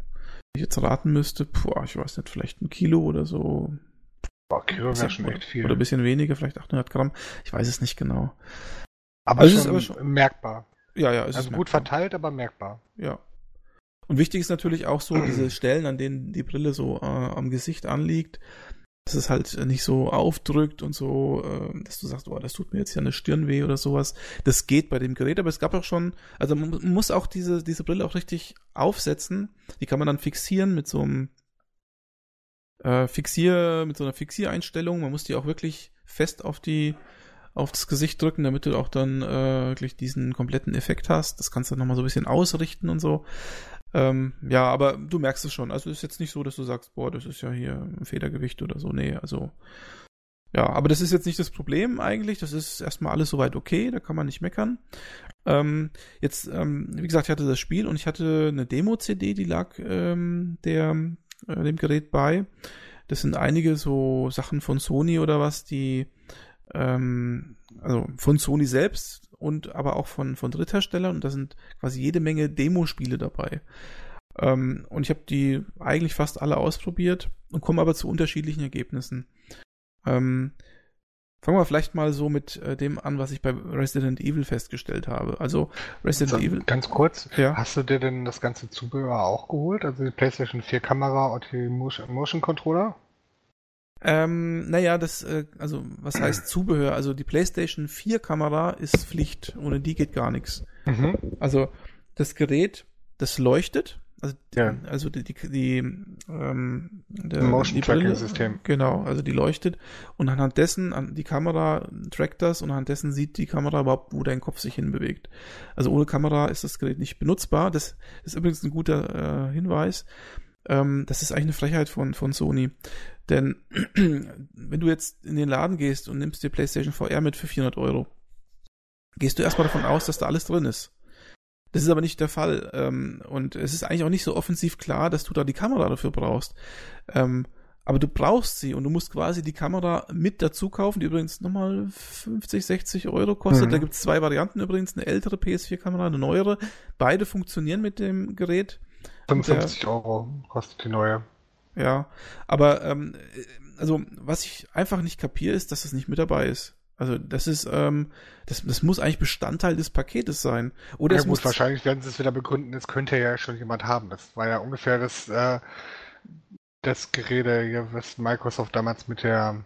Ich jetzt raten müsste, boah, ich weiß nicht, vielleicht ein Kilo oder so. Boah, Kilo wäre schon echt viel. Oder ein bisschen weniger, vielleicht 800 Gramm. Ich weiß es nicht genau. Aber, also schon, ist aber schon merkbar. Ja, ja, ist Also gut verteilt, aber merkbar. Ja. Und wichtig ist natürlich auch so diese Stellen, an denen die Brille so äh, am Gesicht anliegt, dass es halt nicht so aufdrückt und so, äh, dass du sagst, oh, das tut mir jetzt ja eine Stirn weh oder sowas. Das geht bei dem Gerät, aber es gab auch schon, also man muss auch diese, diese Brille auch richtig aufsetzen. Die kann man dann fixieren mit so einem äh, Fixier, mit so einer Fixiereinstellung. Man muss die auch wirklich fest auf die auf das Gesicht drücken, damit du auch dann äh, wirklich diesen kompletten Effekt hast. Das kannst du nochmal so ein bisschen ausrichten und so. Ähm, ja, aber du merkst es schon. Also es ist jetzt nicht so, dass du sagst, boah, das ist ja hier ein Federgewicht oder so. Nee, also ja, aber das ist jetzt nicht das Problem eigentlich. Das ist erstmal alles soweit okay, da kann man nicht meckern. Ähm, jetzt, ähm, wie gesagt, ich hatte das Spiel und ich hatte eine Demo-CD, die lag ähm, der, äh, dem Gerät bei. Das sind einige so Sachen von Sony oder was, die ähm, also von Sony selbst und aber auch von, von Drittherstellern und da sind quasi jede Menge Demospiele dabei. Ähm, und ich habe die eigentlich fast alle ausprobiert und komme aber zu unterschiedlichen Ergebnissen. Ähm, fangen wir vielleicht mal so mit äh, dem an, was ich bei Resident Evil festgestellt habe. Also Resident also, Evil. Ganz kurz, ja? hast du dir denn das ganze Zubehör auch geholt? Also die PlayStation 4 Kamera und die Motion Controller? Ähm, naja, das, äh, also was heißt Zubehör? Also die PlayStation 4 Kamera ist Pflicht, ohne die geht gar nichts. Mhm. Also das Gerät, das leuchtet, also, ja. also die, die, die ähm, der, Motion Tracking System. Genau, also die leuchtet und anhand dessen, an, die Kamera trackt das und anhand dessen sieht die Kamera überhaupt, wo dein Kopf sich hinbewegt. Also ohne Kamera ist das Gerät nicht benutzbar. Das ist übrigens ein guter äh, Hinweis. Ähm, das ist eigentlich eine Frechheit von, von Sony. Denn wenn du jetzt in den Laden gehst und nimmst dir PlayStation VR mit für 400 Euro, gehst du erstmal davon aus, dass da alles drin ist. Das ist aber nicht der Fall. Ähm, und es ist eigentlich auch nicht so offensiv klar, dass du da die Kamera dafür brauchst. Ähm, aber du brauchst sie und du musst quasi die Kamera mit dazu kaufen, die übrigens nochmal 50, 60 Euro kostet. Mhm. Da gibt es zwei Varianten übrigens, eine ältere PS4-Kamera, eine neuere. Beide funktionieren mit dem Gerät. 55 Euro kostet die neue. Ja, aber ähm, also was ich einfach nicht kapiere, ist, dass das nicht mit dabei ist. Also das ist, ähm, das, das muss eigentlich Bestandteil des Paketes sein. Oder ja, es gut, muss wahrscheinlich werden sie es wieder begründen, das könnte ja schon jemand haben. Das war ja ungefähr das, äh, das Gerede, was Microsoft damals mit der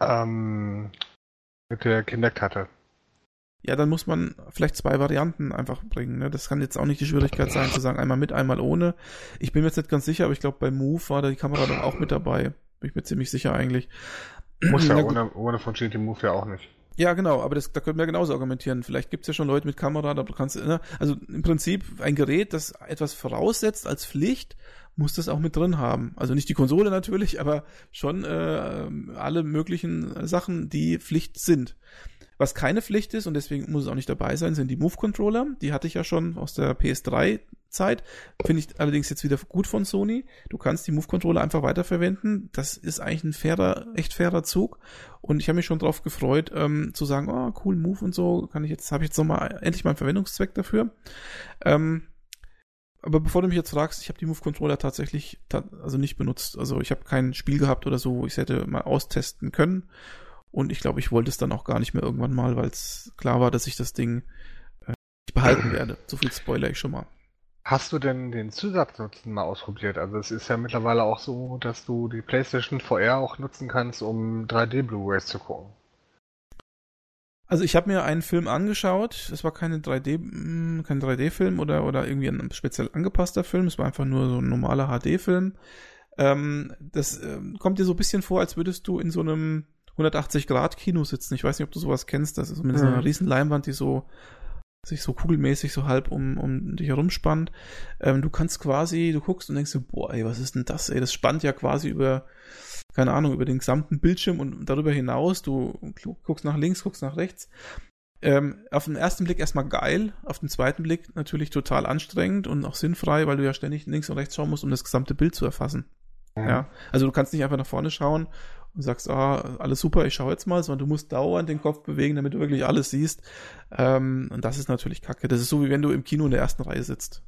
ähm, mit der Kinect hatte. Ja, dann muss man vielleicht zwei Varianten einfach bringen. Ne? Das kann jetzt auch nicht die Schwierigkeit sein, zu sagen, einmal mit, einmal ohne. Ich bin mir jetzt nicht ganz sicher, aber ich glaube, bei Move war da die Kamera dann auch mit dabei. Bin ich mir ziemlich sicher eigentlich. Muss ja ohne, ohne von GT Move ja auch nicht. Ja, genau, aber das, da können wir genauso argumentieren. Vielleicht gibt's ja schon Leute mit Kamera, da kannst du, ne? also im Prinzip ein Gerät, das etwas voraussetzt als Pflicht, muss das auch mit drin haben. Also nicht die Konsole natürlich, aber schon äh, alle möglichen Sachen, die Pflicht sind. Was keine Pflicht ist und deswegen muss es auch nicht dabei sein, sind die Move-Controller. Die hatte ich ja schon aus der PS3-Zeit. Finde ich allerdings jetzt wieder gut von Sony. Du kannst die Move-Controller einfach weiterverwenden. Das ist eigentlich ein fairer, echt fairer Zug. Und ich habe mich schon drauf gefreut, ähm, zu sagen, oh, cool, Move und so, kann ich jetzt, habe ich jetzt nochmal endlich mal einen Verwendungszweck dafür. Ähm, aber bevor du mich jetzt fragst, ich habe die Move-Controller tatsächlich ta also nicht benutzt. Also ich habe kein Spiel gehabt oder so, wo ich es hätte mal austesten können. Und ich glaube, ich wollte es dann auch gar nicht mehr irgendwann mal, weil es klar war, dass ich das Ding äh, nicht behalten werde. So viel Spoiler ich schon mal. Hast du denn den Zusatznutzen mal ausprobiert? Also es ist ja mittlerweile auch so, dass du die PlayStation VR auch nutzen kannst, um 3D Blu-rays zu gucken. Also ich habe mir einen Film angeschaut. Es war keine 3D, mh, kein 3D-Film oder oder irgendwie ein speziell angepasster Film. Es war einfach nur so ein normaler HD-Film. Ähm, das ähm, kommt dir so ein bisschen vor, als würdest du in so einem 180-Grad-Kino sitzen. Ich weiß nicht, ob du sowas kennst. Das ist zumindest Mhm. eine riesen Leinwand, die so sich so kugelmäßig so halb um, um dich herumspannt. Ähm, du kannst quasi, du guckst und denkst so, boah, ey, was ist denn das, ey? Das spannt ja quasi über, keine Ahnung, über den gesamten Bildschirm und darüber hinaus. Du guckst nach links, guckst nach rechts. Ähm, auf den ersten Blick erstmal geil, auf den zweiten Blick natürlich total anstrengend und auch sinnfrei, weil du ja ständig links und rechts schauen musst, um das gesamte Bild zu erfassen. Mhm. Ja, also du kannst nicht einfach nach vorne schauen und sagst, ah, alles super, ich schaue jetzt mal, sondern du musst dauernd den Kopf bewegen, damit du wirklich alles siehst. Ähm, und das ist natürlich kacke. Das ist so, wie wenn du im Kino in der ersten Reihe sitzt.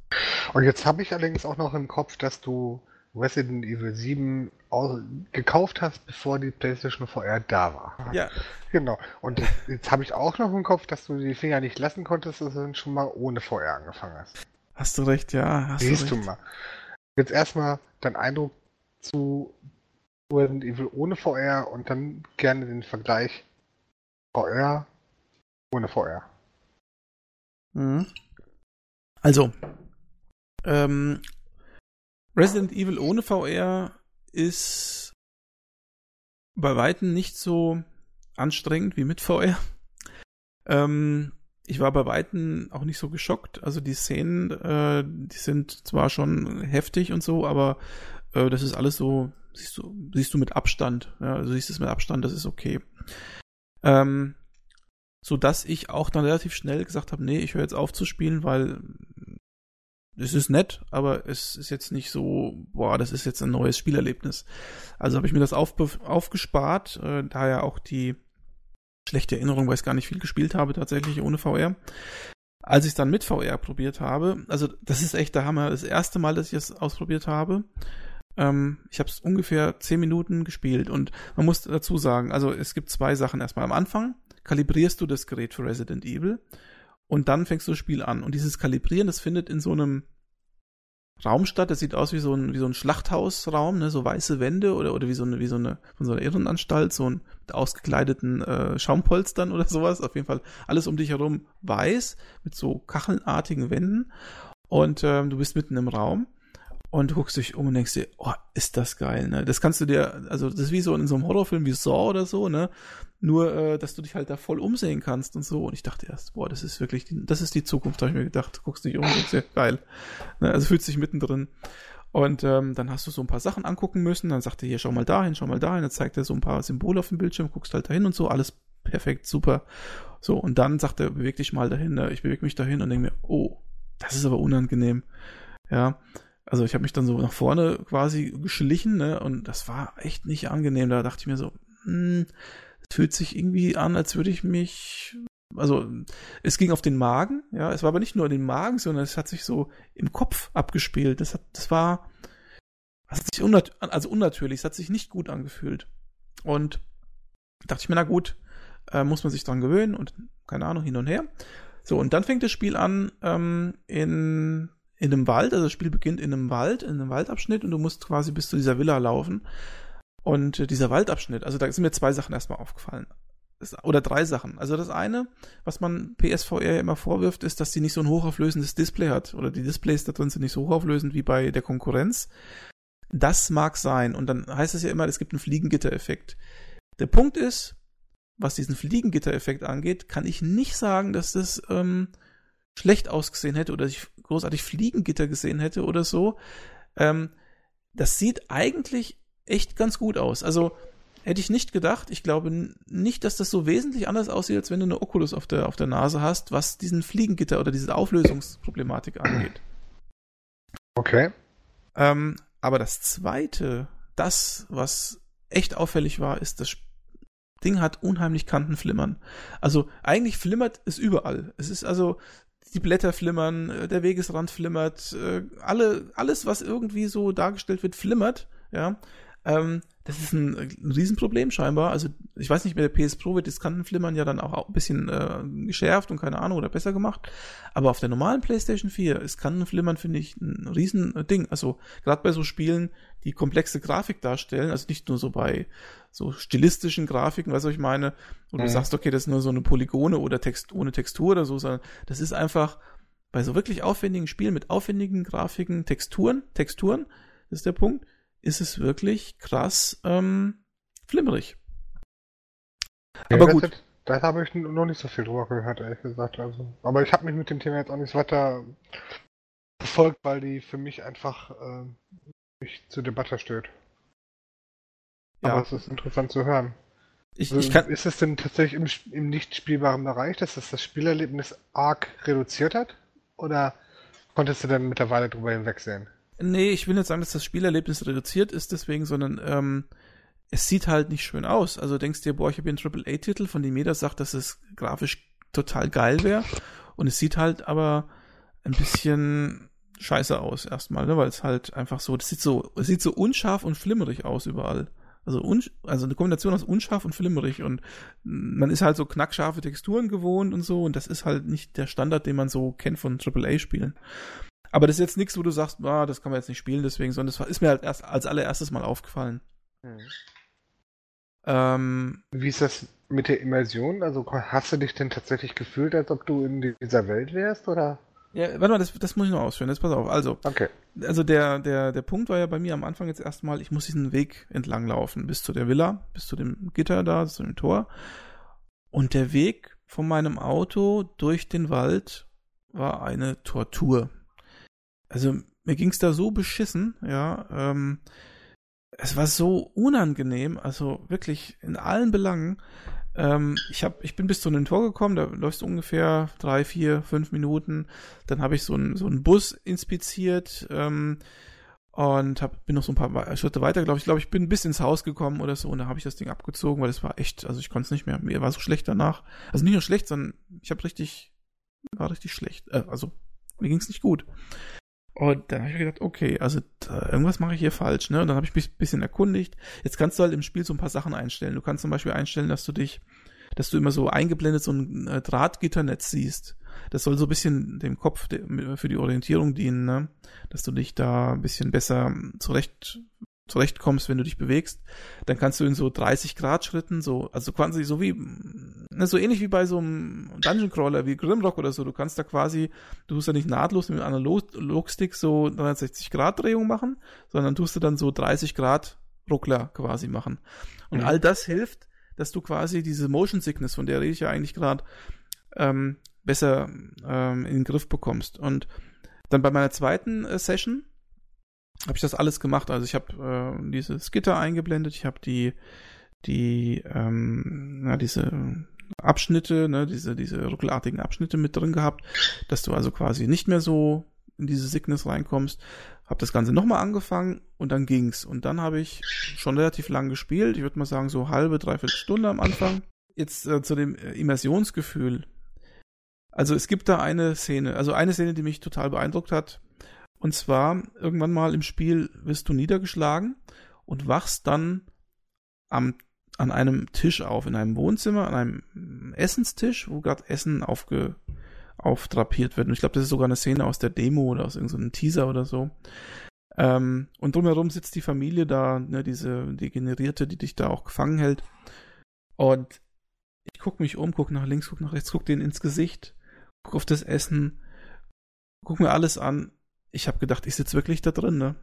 Und jetzt habe ich allerdings auch noch im Kopf, dass du Resident Evil 7 au- gekauft hast, bevor die PlayStation VR da war. Ja, Genau. Und jetzt, jetzt habe ich auch noch im Kopf, dass du die Finger nicht lassen konntest, dass du schon mal ohne VR angefangen hast. hast du recht, ja. Hast Siehst du du recht. mal. Jetzt erstmal dein Eindruck zu Resident Evil ohne VR und dann gerne den Vergleich VR ohne VR. Mhm. Also, ähm, Resident Evil ohne VR ist bei Weitem nicht so anstrengend wie mit VR. Ähm, ich war bei Weitem auch nicht so geschockt. Also die Szenen, äh, die sind zwar schon heftig und so, aber äh, das ist alles so, siehst du, siehst du mit Abstand. Ja, also siehst es mit Abstand, das ist okay. Ähm, so ich auch dann relativ schnell gesagt habe, nee, ich höre jetzt auf zu spielen, weil es ist nett, aber es ist jetzt nicht so, boah, das ist jetzt ein neues Spielerlebnis. Also habe ich mir das auf, aufgespart, äh, da ja auch die schlechte Erinnerung, weil ich gar nicht viel gespielt habe tatsächlich ohne VR. Als ich es dann mit VR probiert habe, also das ist echt der Hammer, das erste Mal, dass ich es ausprobiert habe. Ähm, ich habe es ungefähr zehn Minuten gespielt und man muss dazu sagen, also es gibt zwei Sachen erstmal. Am Anfang kalibrierst du das Gerät für Resident Evil und dann fängst du das Spiel an. Und dieses Kalibrieren, das findet in so einem Raum statt. Das sieht aus wie so ein, wie so ein Schlachthausraum, ne? so weiße Wände oder, oder wie so eine, wie so eine, von so einer Irrenanstalt, so ein mit ausgekleideten äh, Schaumpolstern oder sowas. Auf jeden Fall alles um dich herum weiß, mit so kachelnartigen Wänden. Und ähm, du bist mitten im Raum und du guckst dich um und denkst dir, oh, ist das geil, ne? Das kannst du dir, also das ist wie so in so einem Horrorfilm wie Saw oder so, ne? Nur, äh, dass du dich halt da voll umsehen kannst und so. Und ich dachte erst, boah, das ist wirklich, die, das ist die Zukunft, habe ich mir gedacht. Guckst dich um und denkst dir, geil. Ne? Also fühlst dich mittendrin. Und ähm, dann hast du so ein paar Sachen angucken müssen. Dann sagt er hier, schau mal dahin, schau mal dahin. Dann zeigt er so ein paar Symbole auf dem Bildschirm, guckst halt dahin und so, alles perfekt, super. So, und dann sagt er, beweg dich mal dahin. Ne? Ich bewege mich dahin und denke mir, oh, das ist aber unangenehm. Ja, also ich habe mich dann so nach vorne quasi geschlichen, ne? Und das war echt nicht angenehm. Da dachte ich mir so, hm, es fühlt sich irgendwie an, als würde ich mich also es ging auf den Magen, ja, es war aber nicht nur in den Magen, sondern es hat sich so im Kopf abgespielt. Das hat, das war, das hat sich unnat also unnatürlich, es hat sich nicht gut angefühlt. Und dachte ich mir, na gut, äh, muss man sich dran gewöhnen und keine Ahnung, hin und her. So, und dann fängt das Spiel an ähm, in, in einem Wald, also das Spiel beginnt in einem Wald, in einem Waldabschnitt und du musst quasi bis zu dieser Villa laufen. Und äh, dieser Waldabschnitt, also da sind mir zwei Sachen erstmal aufgefallen. Oder drei Sachen. Also das eine, was man PSVR immer vorwirft, ist, dass die nicht so ein hochauflösendes Display hat. Oder die Displays da drin sind nicht so hochauflösend wie bei der Konkurrenz. Das mag sein. Und dann heißt es ja immer, es gibt einen Fliegengitter-Effekt. Der Punkt ist, was diesen Fliegengitter-Effekt angeht, kann ich nicht sagen, dass das ähm, schlecht ausgesehen hätte oder ich großartig Fliegengitter gesehen hätte oder so. Ähm, das sieht eigentlich echt ganz gut aus. Also hätte ich nicht gedacht. Ich glaube nicht, dass das so wesentlich anders aussieht, als wenn du eine Oculus auf der, auf der Nase hast, was diesen Fliegengitter oder diese Auflösungsproblematik angeht. Okay. Ähm, aber das zweite, das, was echt auffällig war, ist, das Ding hat unheimlich Kantenflimmern. Also eigentlich flimmert es überall. Es ist also, die Blätter flimmern, äh, der Wegesrand flimmert, äh, alle, alles, was irgendwie so dargestellt wird, flimmert, ja. Ähm, das ist ein, ein Riesenproblem scheinbar. Also ich weiß nicht, mit der PS Pro wird das Kantenflimmern ja dann auch ein bisschen äh, geschärft und keine Ahnung oder besser gemacht. Aber auf der normalen PlayStation 4 ist Kantenflimmern, finde ich, ein Riesending. Also gerade bei so Spielen, die komplexe Grafik darstellen, also nicht nur so bei so stilistischen Grafiken, was ich meine, wo mhm. du sagst, okay, das ist nur so eine Polygone oder Text ohne Textur oder so, sondern das ist einfach bei so wirklich aufwendigen Spielen mit aufwendigen Grafiken, Texturen, Texturen, das ist der Punkt, ist es wirklich krass ähm, flimmerig. Ja, aber gut. da habe ich noch nicht so viel drüber gehört, ehrlich gesagt. Also, aber ich habe mich mit dem Thema jetzt auch nicht weiter verfolgt, weil die für mich einfach äh, mich zur Debatte stört. Ja. Aber es ist interessant zu hören. Ich, ich kann, ist es denn tatsächlich im, im nicht spielbaren Bereich, dass es das Spielerlebnis arg reduziert hat? Oder konntest du dann mittlerweile drüber hinwegsehen? Nee, ich will nicht sagen, dass das Spielerlebnis reduziert ist, deswegen, sondern ähm, es sieht halt nicht schön aus. Also denkst dir, boah, ich habe hier einen AAA-Titel, von dem jeder sagt, dass es grafisch total geil wäre. Und es sieht halt aber ein bisschen scheiße aus erstmal, ne? weil es halt einfach so, das sieht so, es sieht so unscharf und flimmerig aus überall. Also, un, also eine Kombination aus unscharf und flimmerig und man ist halt so knackscharfe Texturen gewohnt und so und das ist halt nicht der Standard, den man so kennt von AAA-Spielen. Aber das ist jetzt nichts, wo du sagst, ah, das kann man jetzt nicht spielen, deswegen, sondern das ist mir halt erst als allererstes mal aufgefallen. Mhm. Ähm, Wie ist das mit der Immersion? Also hast du dich denn tatsächlich gefühlt, als ob du in dieser Welt wärst, oder? Ja, warte mal, das, das muss ich noch ausführen. Jetzt pass auf. Also, okay. also der, der, der Punkt war ja bei mir am Anfang jetzt erstmal, ich muss diesen Weg entlang laufen, bis zu der Villa, bis zu dem Gitter da, zu dem Tor. Und der Weg von meinem Auto durch den Wald war eine Tortur also mir ging's da so beschissen, ja, ähm, es war so unangenehm, also wirklich in allen Belangen. Ähm, ich hab, ich bin bis zu einem Tor gekommen, da läufst du ungefähr drei, vier, fünf Minuten. Dann habe ich so einen so Bus inspiziert ähm, und hab, bin noch so ein paar Schritte weiter, glaube ich. Glaube, ich bin bis ins Haus gekommen oder so und da habe ich das Ding abgezogen, weil es war echt, also ich konnte es nicht mehr. Mir war so schlecht danach. Also nicht nur schlecht, sondern ich habe richtig, war richtig schlecht. Äh, also mir ging's nicht gut. Und dann habe ich gedacht, okay, also irgendwas mache ich hier falsch, ne? Und dann habe ich mich ein bisschen erkundigt. Jetzt kannst du halt im Spiel so ein paar Sachen einstellen. Du kannst zum Beispiel einstellen, dass du dich, dass du immer so eingeblendet so ein äh, Drahtgitternetz siehst. Das soll so ein bisschen dem Kopf für die Orientierung dienen, ne? Dass du dich da ein bisschen besser zurecht zurechtkommst, wenn du dich bewegst, dann kannst du in so 30 Grad Schritten, so, also quasi so wie, ne, so ähnlich wie bei so einem Dungeon Crawler wie Grimrock oder so, du kannst da quasi, du tust da nicht nahtlos mit einem Analogstick so 360 Grad Drehung machen, sondern tust du dann so 30 Grad Ruckler quasi machen. Und mhm. all das hilft, dass du quasi diese Motion Sickness, von der rede ich ja eigentlich gerade, ähm, besser ähm, in den Griff bekommst. Und dann bei meiner zweiten äh, Session, habe ich das alles gemacht. Also ich habe äh, diese Skitter eingeblendet, ich habe die die ähm, na, diese Abschnitte, ne, diese diese ruckelartigen Abschnitte mit drin gehabt, dass du also quasi nicht mehr so in diese Sickness reinkommst. Habe das Ganze nochmal angefangen und dann ging's. Und dann habe ich schon relativ lang gespielt. Ich würde mal sagen so halbe, dreiviertel Stunde am Anfang. Jetzt äh, zu dem Immersionsgefühl. Also es gibt da eine Szene, also eine Szene, die mich total beeindruckt hat. Und zwar, irgendwann mal im Spiel wirst du niedergeschlagen und wachst dann am, an einem Tisch auf, in einem Wohnzimmer, an einem Essenstisch, wo gerade Essen aufge, aufdrapiert wird. Und ich glaube, das ist sogar eine Szene aus der Demo oder aus irgendeinem Teaser oder so. Ähm, und drumherum sitzt die Familie da, ne, diese Degenerierte, die dich da auch gefangen hält. Und ich guck mich um, guck nach links, guck nach rechts, guck denen ins Gesicht, guck auf das Essen, guck mir alles an. Ich habe gedacht, ich sitze wirklich da drin, ne?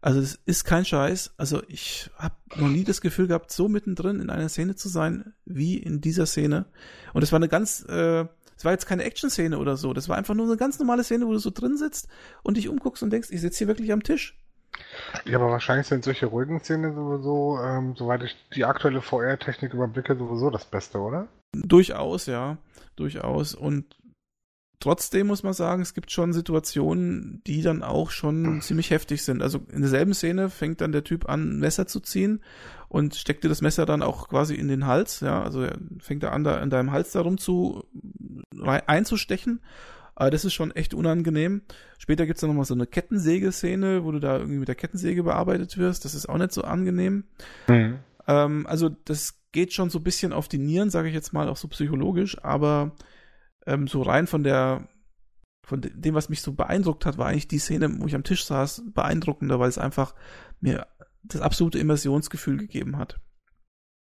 Also es ist kein Scheiß. Also ich habe noch nie das Gefühl gehabt, so mittendrin in einer Szene zu sein, wie in dieser Szene. Und es war eine ganz, äh, es war jetzt keine Action-Szene oder so. Das war einfach nur eine ganz normale Szene, wo du so drin sitzt und dich umguckst und denkst, ich sitze hier wirklich am Tisch. Ja, aber wahrscheinlich sind solche ruhigen Szenen sowieso, ähm, soweit ich die aktuelle VR-Technik überblicke, sowieso das Beste, oder? Durchaus, ja. Durchaus. Und trotzdem muss man sagen, es gibt schon Situationen, die dann auch schon ziemlich heftig sind. Also in derselben Szene fängt dann der Typ an, ein Messer zu ziehen und steckt dir das Messer dann auch quasi in den Hals, ja, also er fängt er an, da in deinem Hals darum zu einzustechen. Aber das ist schon echt unangenehm. Später gibt's dann nochmal so eine Kettensäge-Szene, wo du da irgendwie mit der Kettensäge bearbeitet wirst. Das ist auch nicht so angenehm. Mhm. Ähm, also das geht schon so ein bisschen auf die Nieren, sage ich jetzt mal, auch so psychologisch, aber ähm, so rein von der von dem, was mich so beeindruckt hat, war eigentlich die Szene, wo ich am Tisch saß, beeindruckender, weil es einfach mir das absolute Immersionsgefühl gegeben hat.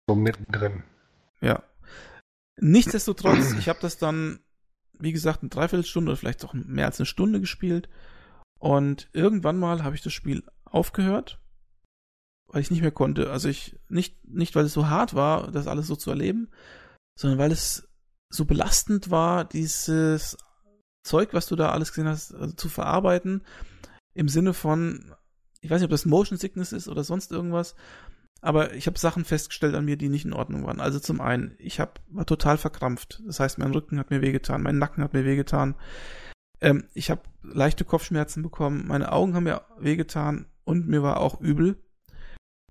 So mittendrin. Ja. Nichtsdestotrotz, ich habe das dann, wie gesagt, eine Dreiviertelstunde oder vielleicht auch mehr als eine Stunde gespielt. Und irgendwann mal habe ich das Spiel aufgehört, weil ich nicht mehr konnte. Also ich, nicht, nicht weil es so hart war, das alles so zu erleben, sondern weil es so belastend war, dieses Zeug, was du da alles gesehen hast, also zu verarbeiten, im Sinne von, ich weiß nicht, ob das Motion Sickness ist oder sonst irgendwas, aber ich habe Sachen festgestellt an mir, die nicht in Ordnung waren. Also zum einen, ich hab, war total verkrampft. Das heißt, mein Rücken hat mir wehgetan, mein Nacken hat mir wehgetan. Ähm, ich habe leichte Kopfschmerzen bekommen, meine Augen haben mir wehgetan und mir war auch übel.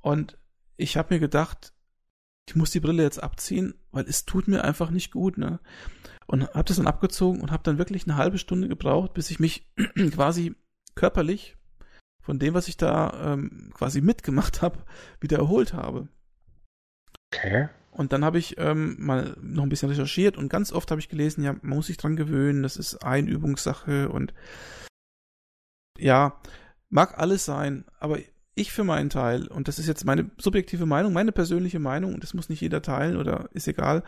Und ich habe mir gedacht, ich muss die Brille jetzt abziehen, weil es tut mir einfach nicht gut, ne? Und habe das dann abgezogen und habe dann wirklich eine halbe Stunde gebraucht, bis ich mich quasi körperlich von dem, was ich da ähm, quasi mitgemacht habe, wieder erholt habe. Okay. Und dann habe ich ähm, mal noch ein bisschen recherchiert und ganz oft habe ich gelesen, ja, man muss sich dran gewöhnen, das ist Einübungssache und ja, mag alles sein, aber ich für meinen Teil, und das ist jetzt meine subjektive Meinung, meine persönliche Meinung, und das muss nicht jeder teilen oder ist egal,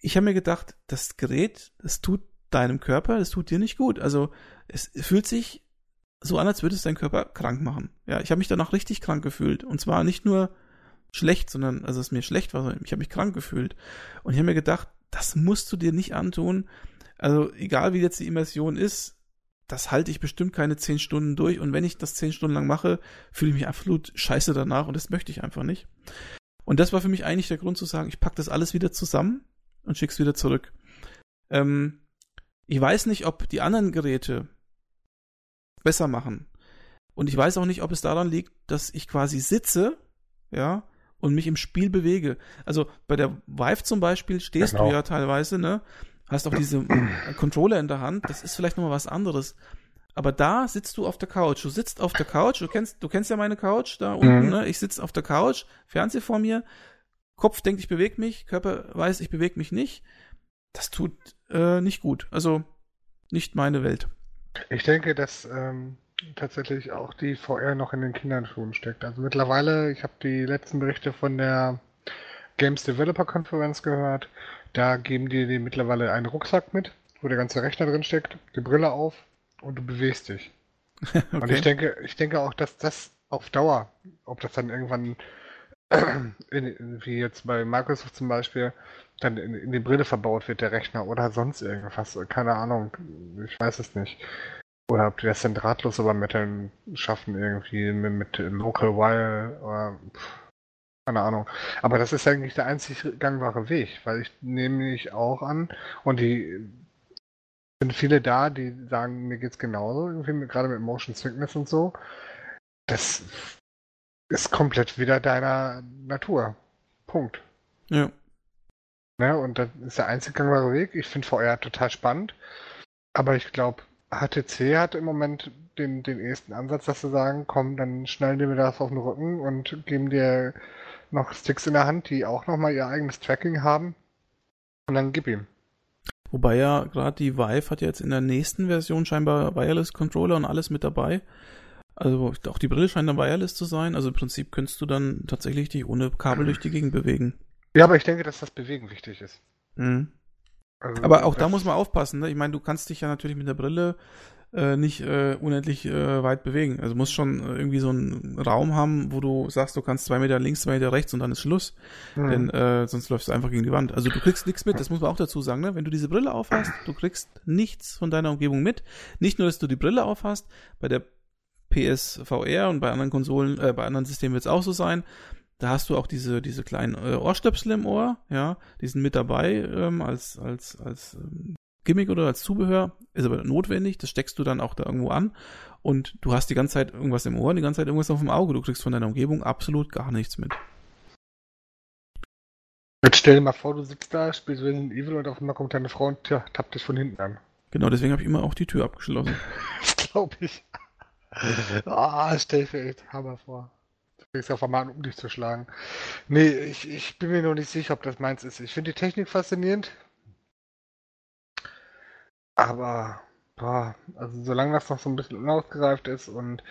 ich habe mir gedacht, das Gerät, das tut deinem Körper, das tut dir nicht gut. Also es fühlt sich so an, als würde es deinen Körper krank machen. Ja, ich habe mich danach richtig krank gefühlt. Und zwar nicht nur schlecht, sondern, also es mir schlecht war, sondern ich habe mich krank gefühlt. Und ich habe mir gedacht, das musst du dir nicht antun. Also egal wie jetzt die Immersion ist, das halte ich bestimmt keine zehn Stunden durch. Und wenn ich das zehn Stunden lang mache, fühle ich mich absolut scheiße danach und das möchte ich einfach nicht. Und das war für mich eigentlich der Grund zu sagen, ich packe das alles wieder zusammen und schick's wieder zurück. Ähm, ich weiß nicht, ob die anderen Geräte besser machen. Und ich weiß auch nicht, ob es daran liegt, dass ich quasi sitze, ja, und mich im Spiel bewege. Also bei der Vive zum Beispiel stehst genau. du ja teilweise, ne? Hast auch diese Controller in der Hand. Das ist vielleicht nochmal was anderes. Aber da sitzt du auf der Couch. Du sitzt auf der Couch. Du kennst, du kennst ja meine Couch da unten, mhm. ne? Ich sitze auf der Couch, Fernseher vor mir. Kopf denkt, ich bewege mich. Körper weiß, ich bewege mich nicht. Das tut äh, nicht gut. Also nicht meine Welt. Ich denke, dass ähm, tatsächlich auch die VR noch in den Kinderschuhen steckt. Also mittlerweile, ich habe die letzten Berichte von der Games Developer Conference gehört. Da geben die dir mittlerweile einen Rucksack mit, wo der ganze Rechner drin steckt, die Brille auf und du bewegst dich. okay. Und ich denke, ich denke auch, dass das auf Dauer, ob das dann irgendwann in, wie jetzt bei Microsoft zum Beispiel, dann in, in, die Brille verbaut wird, der Rechner oder sonst irgendwas. Keine Ahnung. Ich weiß es nicht. Oder ob die das dann drahtlos übermitteln schaffen, irgendwie mit, mit Local Wire oder pff, keine Ahnung. Aber das ist eigentlich der einzig gangbare Weg, weil ich nehme mich auch an und die sind viele da, die sagen, mir geht's genauso, irgendwie gerade mit Motion Sickness und so. Das ist komplett wieder deiner Natur. Punkt. Ja. Ne? Und das ist der einzige gangbare Weg. Ich finde VR total spannend. Aber ich glaube, HTC hat im Moment den, den ersten Ansatz, dass sie sagen, komm, dann schnallen wir das auf den Rücken und geben dir noch Sticks in der Hand, die auch nochmal ihr eigenes Tracking haben. Und dann gib ihm. Wobei ja gerade die Vive hat jetzt in der nächsten Version scheinbar Wireless Controller und alles mit dabei. Also auch die Brille scheint dann wireless zu sein. Also im Prinzip könntest du dann tatsächlich dich ohne Kabel durch die Gegend bewegen. Ja, aber ich denke, dass das Bewegen wichtig ist. Mhm. Also, aber auch da muss man aufpassen. Ne? Ich meine, du kannst dich ja natürlich mit der Brille äh, nicht äh, unendlich äh, weit bewegen. Also muss schon äh, irgendwie so einen Raum haben, wo du sagst, du kannst zwei Meter links, zwei Meter rechts und dann ist Schluss. Mhm. Denn äh, sonst läufst du einfach gegen die Wand. Also du kriegst nichts mit, das muss man auch dazu sagen. Ne? Wenn du diese Brille aufhast, du kriegst nichts von deiner Umgebung mit. Nicht nur, dass du die Brille aufhast, bei der PSVR und bei anderen Konsolen, äh, bei anderen Systemen wird es auch so sein. Da hast du auch diese, diese kleinen äh, Ohrstöpsel im Ohr, ja, die sind mit dabei ähm, als, als, als ähm, Gimmick oder als Zubehör, ist aber notwendig, das steckst du dann auch da irgendwo an und du hast die ganze Zeit irgendwas im Ohr, die ganze Zeit irgendwas auf dem Auge, du kriegst von deiner Umgebung absolut gar nichts mit. Jetzt stell dir mal vor, du sitzt da, spielst Resident Evil und auf einmal kommt deine Frau und tja, tappt dich von hinten an. Genau, deswegen habe ich immer auch die Tür abgeschlossen. das glaube ich. Ah, oh, stell dir echt Hammer vor. Du fängst auf einmal an, um dich zu schlagen. Nee, ich, ich bin mir noch nicht sicher, ob das meins ist. Ich finde die Technik faszinierend. Aber, boah, also solange das noch so ein bisschen unausgereift ist und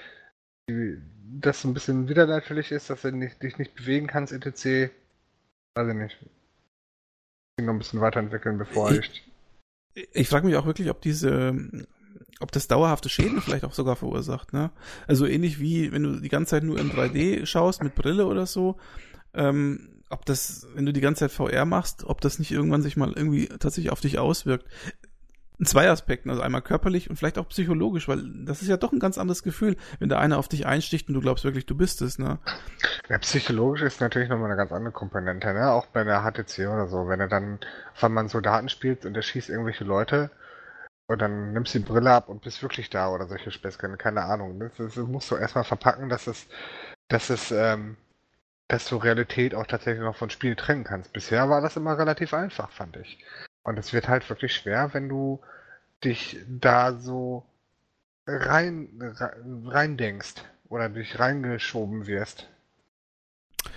die, das so ein bisschen wieder natürlich ist, dass du nicht, dich nicht bewegen kannst, etc., weiß ich nicht. Ich noch ein bisschen weiterentwickeln, bevor ich. Ich, ich frage mich auch wirklich, ob diese ob das dauerhafte Schäden vielleicht auch sogar verursacht, ne? Also ähnlich wie wenn du die ganze Zeit nur in 3D schaust mit Brille oder so, ähm, ob das, wenn du die ganze Zeit VR machst, ob das nicht irgendwann sich mal irgendwie tatsächlich auf dich auswirkt. In zwei Aspekten, also einmal körperlich und vielleicht auch psychologisch, weil das ist ja doch ein ganz anderes Gefühl, wenn der eine auf dich einsticht und du glaubst wirklich, du bist es, ne? Ja, psychologisch ist natürlich nochmal eine ganz andere Komponente, ne? Auch bei der HTC oder so, wenn er dann wenn man so Daten spielt und er schießt irgendwelche Leute, und dann nimmst du die Brille ab und bist wirklich da oder solche Späßchen, keine Ahnung. Das, das, das musst du erstmal verpacken, dass es, dass es, ähm, dass du Realität auch tatsächlich noch von Spiel trennen kannst. Bisher war das immer relativ einfach, fand ich. Und es wird halt wirklich schwer, wenn du dich da so rein, rein denkst oder dich reingeschoben wirst.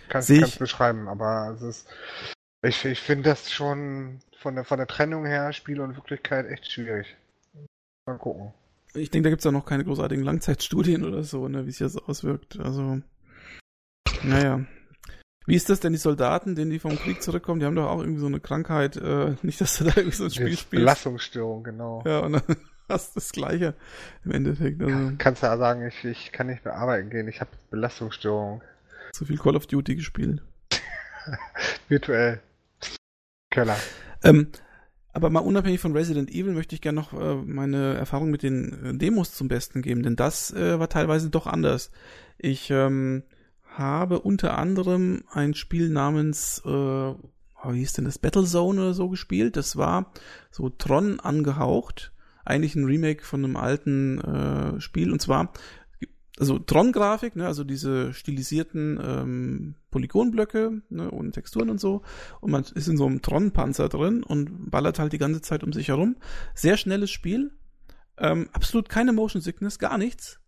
Kannst du beschreiben, aber es ist, ich, ich finde das schon von der, von der Trennung her, Spiel und Wirklichkeit, echt schwierig. Mal gucken. Ich denke, da gibt es ja noch keine großartigen Langzeitstudien oder so, ne, wie sich das auswirkt. Also, naja. Wie ist das denn, die Soldaten, denen die vom Krieg zurückkommen, die haben doch auch irgendwie so eine Krankheit, äh, nicht, dass du da irgendwie so ein Spiel spielst. Belastungsstörung, genau. Ja, und dann hast du das Gleiche im Endeffekt. Also. Kannst du ja sagen, ich, ich kann nicht mehr arbeiten gehen, ich habe Belastungsstörung. Zu viel Call of Duty gespielt. Virtuell. Keller. Ähm, aber mal unabhängig von Resident Evil möchte ich gerne noch äh, meine Erfahrung mit den äh, Demos zum Besten geben, denn das äh, war teilweise doch anders. Ich ähm, habe unter anderem ein Spiel namens, äh, wie hieß denn das, Battlezone oder so gespielt. Das war so Tron angehaucht. Eigentlich ein Remake von einem alten äh, Spiel. Und zwar also Tron-Grafik, ne, also diese stilisierten ähm, Polygonblöcke ne, und Texturen und so. Und man ist in so einem Tron-Panzer drin und ballert halt die ganze Zeit um sich herum. Sehr schnelles Spiel. Ähm, absolut keine Motion Sickness, gar nichts.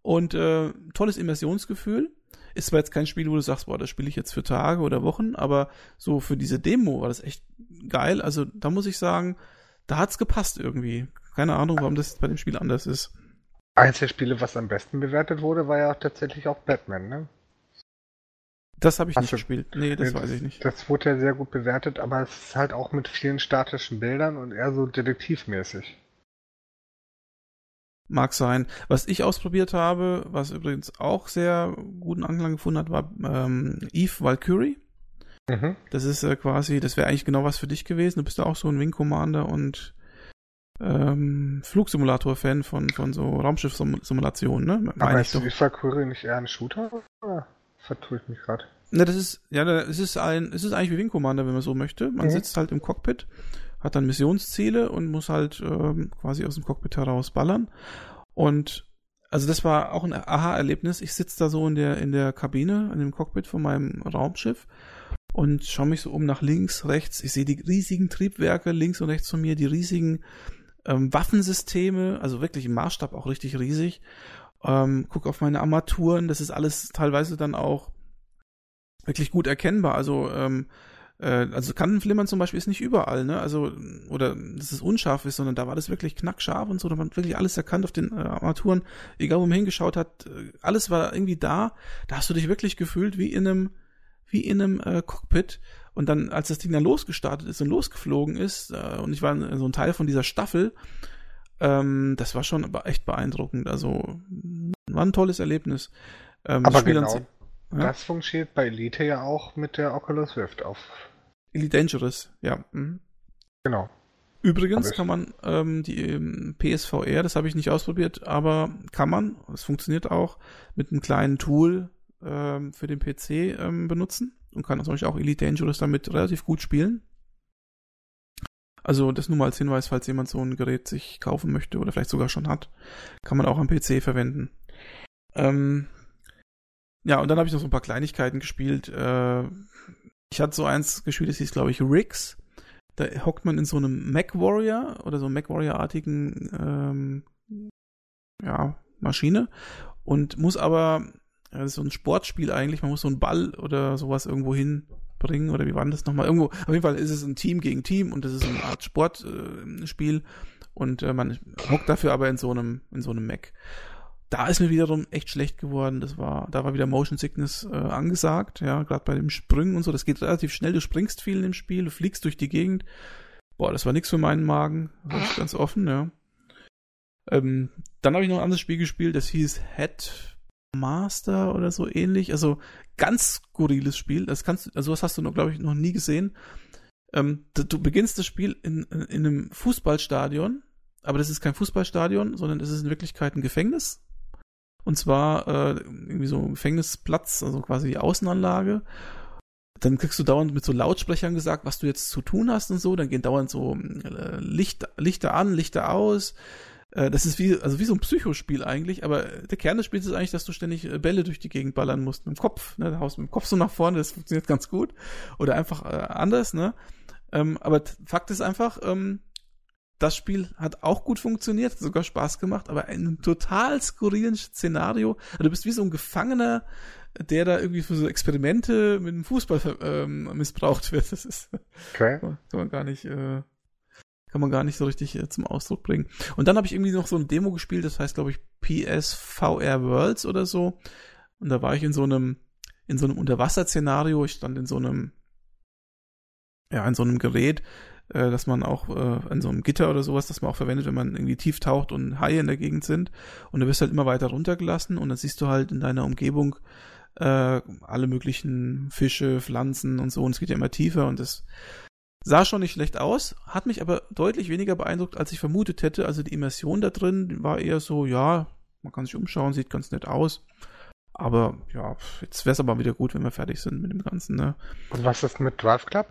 Und äh, tolles Immersionsgefühl. Ist zwar jetzt kein Spiel, wo du sagst, boah, das spiele ich jetzt für Tage oder Wochen, aber so für diese Demo war das echt geil. Also da muss ich sagen, da hat's gepasst irgendwie. Keine Ahnung, warum das bei dem Spiel anders ist. Eins der Spiele, was am besten bewertet wurde, war ja auch tatsächlich auch Batman, ne? Das habe ich Hast nicht du, gespielt. Nee, das nee, weiß ich nicht. Das wurde ja sehr gut bewertet, aber es ist halt auch mit vielen statischen Bildern und eher so detektivmäßig. Mag sein. Was ich ausprobiert habe, was übrigens auch sehr guten Anklang gefunden hat, war ähm, Eve Valkyrie. Mhm. Das ist äh, quasi, das wäre eigentlich genau was für dich gewesen. Du bist ja auch so ein Wing Commander und ähm, Flugsimulator-Fan von, von so Raumschiff-Simulationen, ne? Meine Aber ist doch. Valkyrie nicht eher ein Shooter? Oder vertue ich mich gerade? Ne, das ist, ja, es ist ein, es ist eigentlich wie Wing Commander, wenn man so möchte. Man mhm. sitzt halt im Cockpit, hat dann Missionsziele und muss halt ähm, quasi aus dem Cockpit heraus ballern. Und also das war auch ein Aha-Erlebnis. Ich sitze da so in der, in der Kabine, in dem Cockpit von meinem Raumschiff und schaue mich so um nach links, rechts. Ich sehe die riesigen Triebwerke links und rechts von mir, die riesigen ähm, Waffensysteme, also wirklich im Maßstab auch richtig riesig. Ähm, guck auf meine Armaturen, das ist alles teilweise dann auch wirklich gut erkennbar. Also ähm, äh, also Kantenflimmern zum Beispiel ist nicht überall, ne? Also, oder dass es unscharf ist, sondern da war das wirklich knackscharf und so, da war wirklich alles erkannt auf den äh, Armaturen, egal wo man hingeschaut hat, äh, alles war irgendwie da. Da hast du dich wirklich gefühlt wie in einem, wie in einem äh, Cockpit. Und dann, als das Ding dann losgestartet ist und losgeflogen ist, äh, und ich war so ein Teil von dieser Staffel, ähm, das war schon echt beeindruckend. Also war ein tolles Erlebnis. Ähm, Aber genau, ja? Das funktioniert bei Elite ja auch mit der Oculus Rift auf. Elite Dangerous, ja. Mhm. Genau. Übrigens kann man ähm, die ähm, PSVR, das habe ich nicht ausprobiert, aber kann man, es funktioniert auch, mit einem kleinen Tool ähm, für den PC ähm, benutzen und kann zum Beispiel auch Elite Dangerous damit relativ gut spielen. Also das nur mal als Hinweis, falls jemand so ein Gerät sich kaufen möchte oder vielleicht sogar schon hat, kann man auch am PC verwenden. Ähm, ja, und dann habe ich noch so ein paar Kleinigkeiten gespielt. Äh, ich hatte so eins gespielt, das hieß, glaube ich, Riggs. Da hockt man in so einem Mac Warrior oder so Mac Warrior-artigen ähm, ja, Maschine und muss aber, das ist so ein Sportspiel eigentlich, man muss so einen Ball oder sowas irgendwo hinbringen oder wie war das nochmal? Irgendwo, auf jeden Fall ist es ein Team gegen Team und das ist eine Art Sportspiel äh, und äh, man hockt dafür aber in so einem, in so einem Mac da ist mir wiederum echt schlecht geworden. Das war, da war wieder Motion Sickness äh, angesagt, ja, gerade bei dem Springen und so. Das geht relativ schnell. Du springst viel in dem Spiel, du fliegst durch die Gegend. Boah, das war nichts für meinen Magen, ganz offen, ja. Ähm, dann habe ich noch ein anderes Spiel gespielt, das hieß Headmaster oder so ähnlich. Also ganz skurriles Spiel. Das kannst, also das hast du noch, glaube ich, noch nie gesehen. Ähm, du, du beginnst das Spiel in, in einem Fußballstadion, aber das ist kein Fußballstadion, sondern es ist in Wirklichkeit ein Gefängnis und zwar äh, irgendwie so Gefängnisplatz, also quasi die Außenanlage. Dann kriegst du dauernd mit so Lautsprechern gesagt, was du jetzt zu tun hast und so. Dann gehen dauernd so äh, Licht, Lichter an, Lichter aus. Äh, das ist wie, also wie so ein Psychospiel eigentlich, aber der Kern des Spiels ist eigentlich, dass du ständig äh, Bälle durch die Gegend ballern musst mit dem Kopf. Ne? Da haust mit dem Kopf so nach vorne, das funktioniert ganz gut. Oder einfach äh, anders, ne? Ähm, aber Fakt ist einfach, ähm, das Spiel hat auch gut funktioniert, hat sogar Spaß gemacht, aber in einem total skurrilen Szenario. Also du bist wie so ein Gefangener, der da irgendwie für so Experimente mit dem Fußball ähm, missbraucht wird. Das ist okay. kann man gar nicht, äh, kann man gar nicht so richtig äh, zum Ausdruck bringen. Und dann habe ich irgendwie noch so ein Demo gespielt, das heißt glaube ich PSVR Worlds oder so. Und da war ich in so einem in so einem Unterwasserszenario. Ich stand in so einem ja in so einem Gerät äh, dass man auch äh, an so einem Gitter oder sowas, das man auch verwendet, wenn man irgendwie tief taucht und Haie in der Gegend sind. Und du wirst halt immer weiter runtergelassen und dann siehst du halt in deiner Umgebung äh, alle möglichen Fische, Pflanzen und so. Und es geht ja immer tiefer und das sah schon nicht schlecht aus, hat mich aber deutlich weniger beeindruckt, als ich vermutet hätte. Also die Immersion da drin war eher so, ja, man kann sich umschauen, sieht ganz nett aus. Aber ja, jetzt wäre es aber wieder gut, wenn wir fertig sind mit dem Ganzen. Ne? Und was ist mit Drive Club?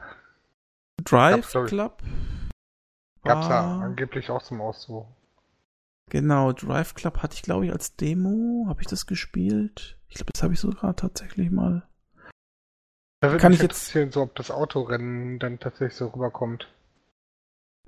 Drive Gab's, Club. Gab's ja angeblich auch zum Ausdruck. Genau, Drive Club hatte ich, glaube ich, als Demo. Habe ich das gespielt? Ich glaube, das habe ich sogar tatsächlich mal. Da würde Kann mich ich jetzt so, ob das Autorennen dann tatsächlich so rüberkommt.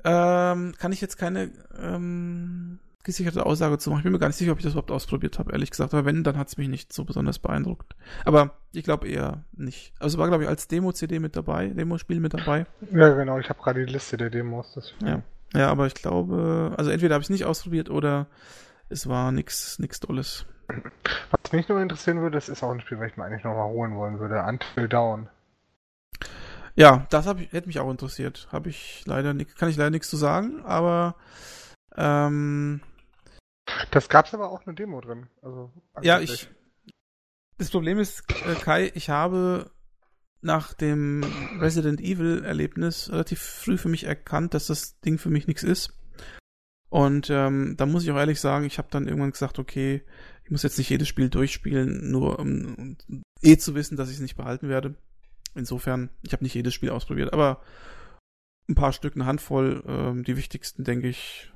Ähm, kann ich jetzt keine ähm, gesicherte Aussage zu machen. Ich bin mir gar nicht sicher, ob ich das überhaupt ausprobiert habe, ehrlich gesagt. Aber wenn, dann hat es mich nicht so besonders beeindruckt. Aber ich glaube eher nicht. Also es war, glaube ich, als Demo-CD mit dabei, Demo-Spiel mit dabei. Ja, genau. Ich habe gerade die Liste der Demos. Deswegen. Ja. ja, aber ich glaube, also entweder habe ich es nicht ausprobiert oder es war nichts nix Tolles. Was mich nur interessieren würde, das ist auch ein Spiel, was ich mir eigentlich nochmal holen wollen würde. Until Down. Ja, das hab ich, hätte mich auch interessiert. Habe ich leider nicht, kann ich leider nichts zu sagen, aber ähm, das gab's aber auch eine Demo drin. Also, ja, ich. Das Problem ist, äh, Kai, ich habe nach dem Resident Evil Erlebnis relativ früh für mich erkannt, dass das Ding für mich nichts ist. Und ähm, da muss ich auch ehrlich sagen, ich habe dann irgendwann gesagt, okay, ich muss jetzt nicht jedes Spiel durchspielen, nur um, um eh zu wissen, dass ich es nicht behalten werde. Insofern, ich habe nicht jedes Spiel ausprobiert, aber ein paar Stück, eine Handvoll, ähm, die wichtigsten, denke ich,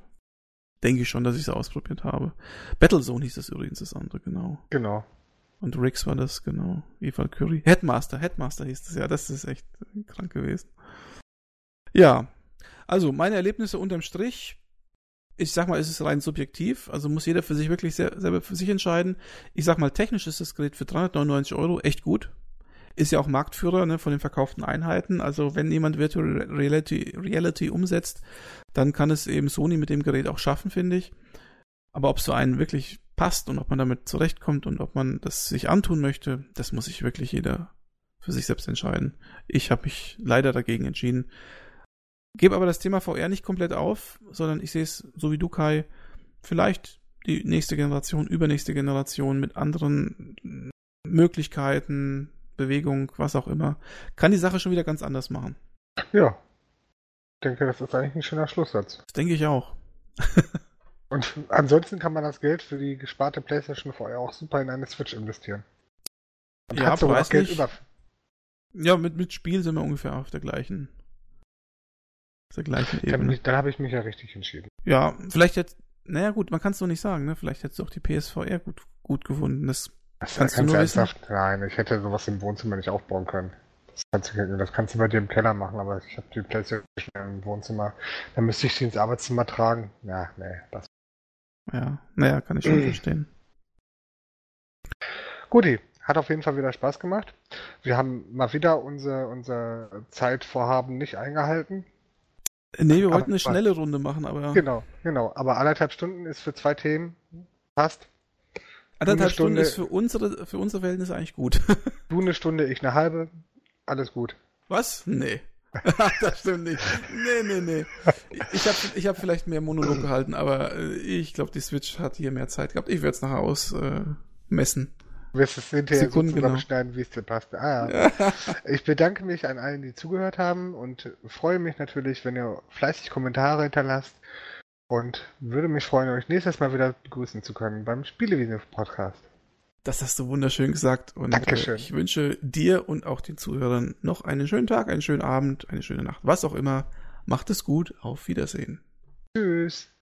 denke ich schon, dass ich es ausprobiert habe. Battlezone hieß das übrigens, das andere, genau. Genau. Und Riggs war das, genau. Eva Curry. Headmaster, Headmaster hieß das ja. Das ist echt krank gewesen. Ja. Also, meine Erlebnisse unterm Strich. Ich sag mal, es ist rein subjektiv. Also muss jeder für sich wirklich sehr, selber für sich entscheiden. Ich sag mal, technisch ist das Gerät für 399 Euro echt gut. Ist ja auch Marktführer ne, von den verkauften Einheiten. Also wenn jemand Virtual Reality, Reality umsetzt, dann kann es eben Sony mit dem Gerät auch schaffen, finde ich. Aber ob so einen wirklich passt und ob man damit zurechtkommt und ob man das sich antun möchte, das muss sich wirklich jeder für sich selbst entscheiden. Ich habe mich leider dagegen entschieden. Gebe aber das Thema VR nicht komplett auf, sondern ich sehe es so wie du, Kai, vielleicht die nächste Generation, übernächste Generation mit anderen Möglichkeiten, Bewegung, was auch immer, kann die Sache schon wieder ganz anders machen. Ja. Ich denke, das ist eigentlich ein schöner Schlusssatz. Das denke ich auch. Und ansonsten kann man das Geld für die gesparte PlayStation VR auch super in eine Switch investieren. Und ja, hat sogar Geld über. Ja, mit, mit Spiel sind wir ungefähr auf der gleichen, auf der gleichen Ebene. Dann, dann habe ich mich ja richtig entschieden. Ja, vielleicht jetzt, naja gut, man kann es so nicht sagen, ne? Vielleicht hättest du auch die PSVR gut, gut gefunden. Das, das kannst du nur wissen. Nein, ich hätte sowas im Wohnzimmer nicht aufbauen können. Das kannst, du, das kannst du bei dir im Keller machen, aber ich habe die Playstation im Wohnzimmer. Dann müsste ich die ins Arbeitszimmer tragen. Ja, nee, das ja, naja, kann ich schon verstehen. Guti, hat auf jeden Fall wieder Spaß gemacht. Wir haben mal wieder unser, unser Zeitvorhaben nicht eingehalten. Nee, wir wollten aber, eine schnelle Runde machen, aber. Genau, genau. Aber anderthalb Stunden ist für zwei Themen. Passt. Anderthalb Stunden ist für unsere, für unsere Verhältnisse eigentlich gut. du eine Stunde, ich eine halbe. Alles gut. Was? Nee. das stimmt nicht. Nee, nee, nee. Ich habe ich hab vielleicht mehr Monolog gehalten, aber äh, ich glaube, die Switch hat hier mehr Zeit gehabt. Ich werde es nachher ausmessen. Äh, du wirst es hinterher Sekunden, so genau. zusammenschneiden, genau. wie es dir passt. Ah, ja. ich bedanke mich an allen, die zugehört haben und freue mich natürlich, wenn ihr fleißig Kommentare hinterlasst und würde mich freuen, euch nächstes Mal wieder begrüßen zu können beim Spielewiese-Podcast. Das hast du wunderschön gesagt. Und Dankeschön. Äh, ich wünsche dir und auch den Zuhörern noch einen schönen Tag, einen schönen Abend, eine schöne Nacht, was auch immer. Macht es gut. Auf Wiedersehen. Tschüss.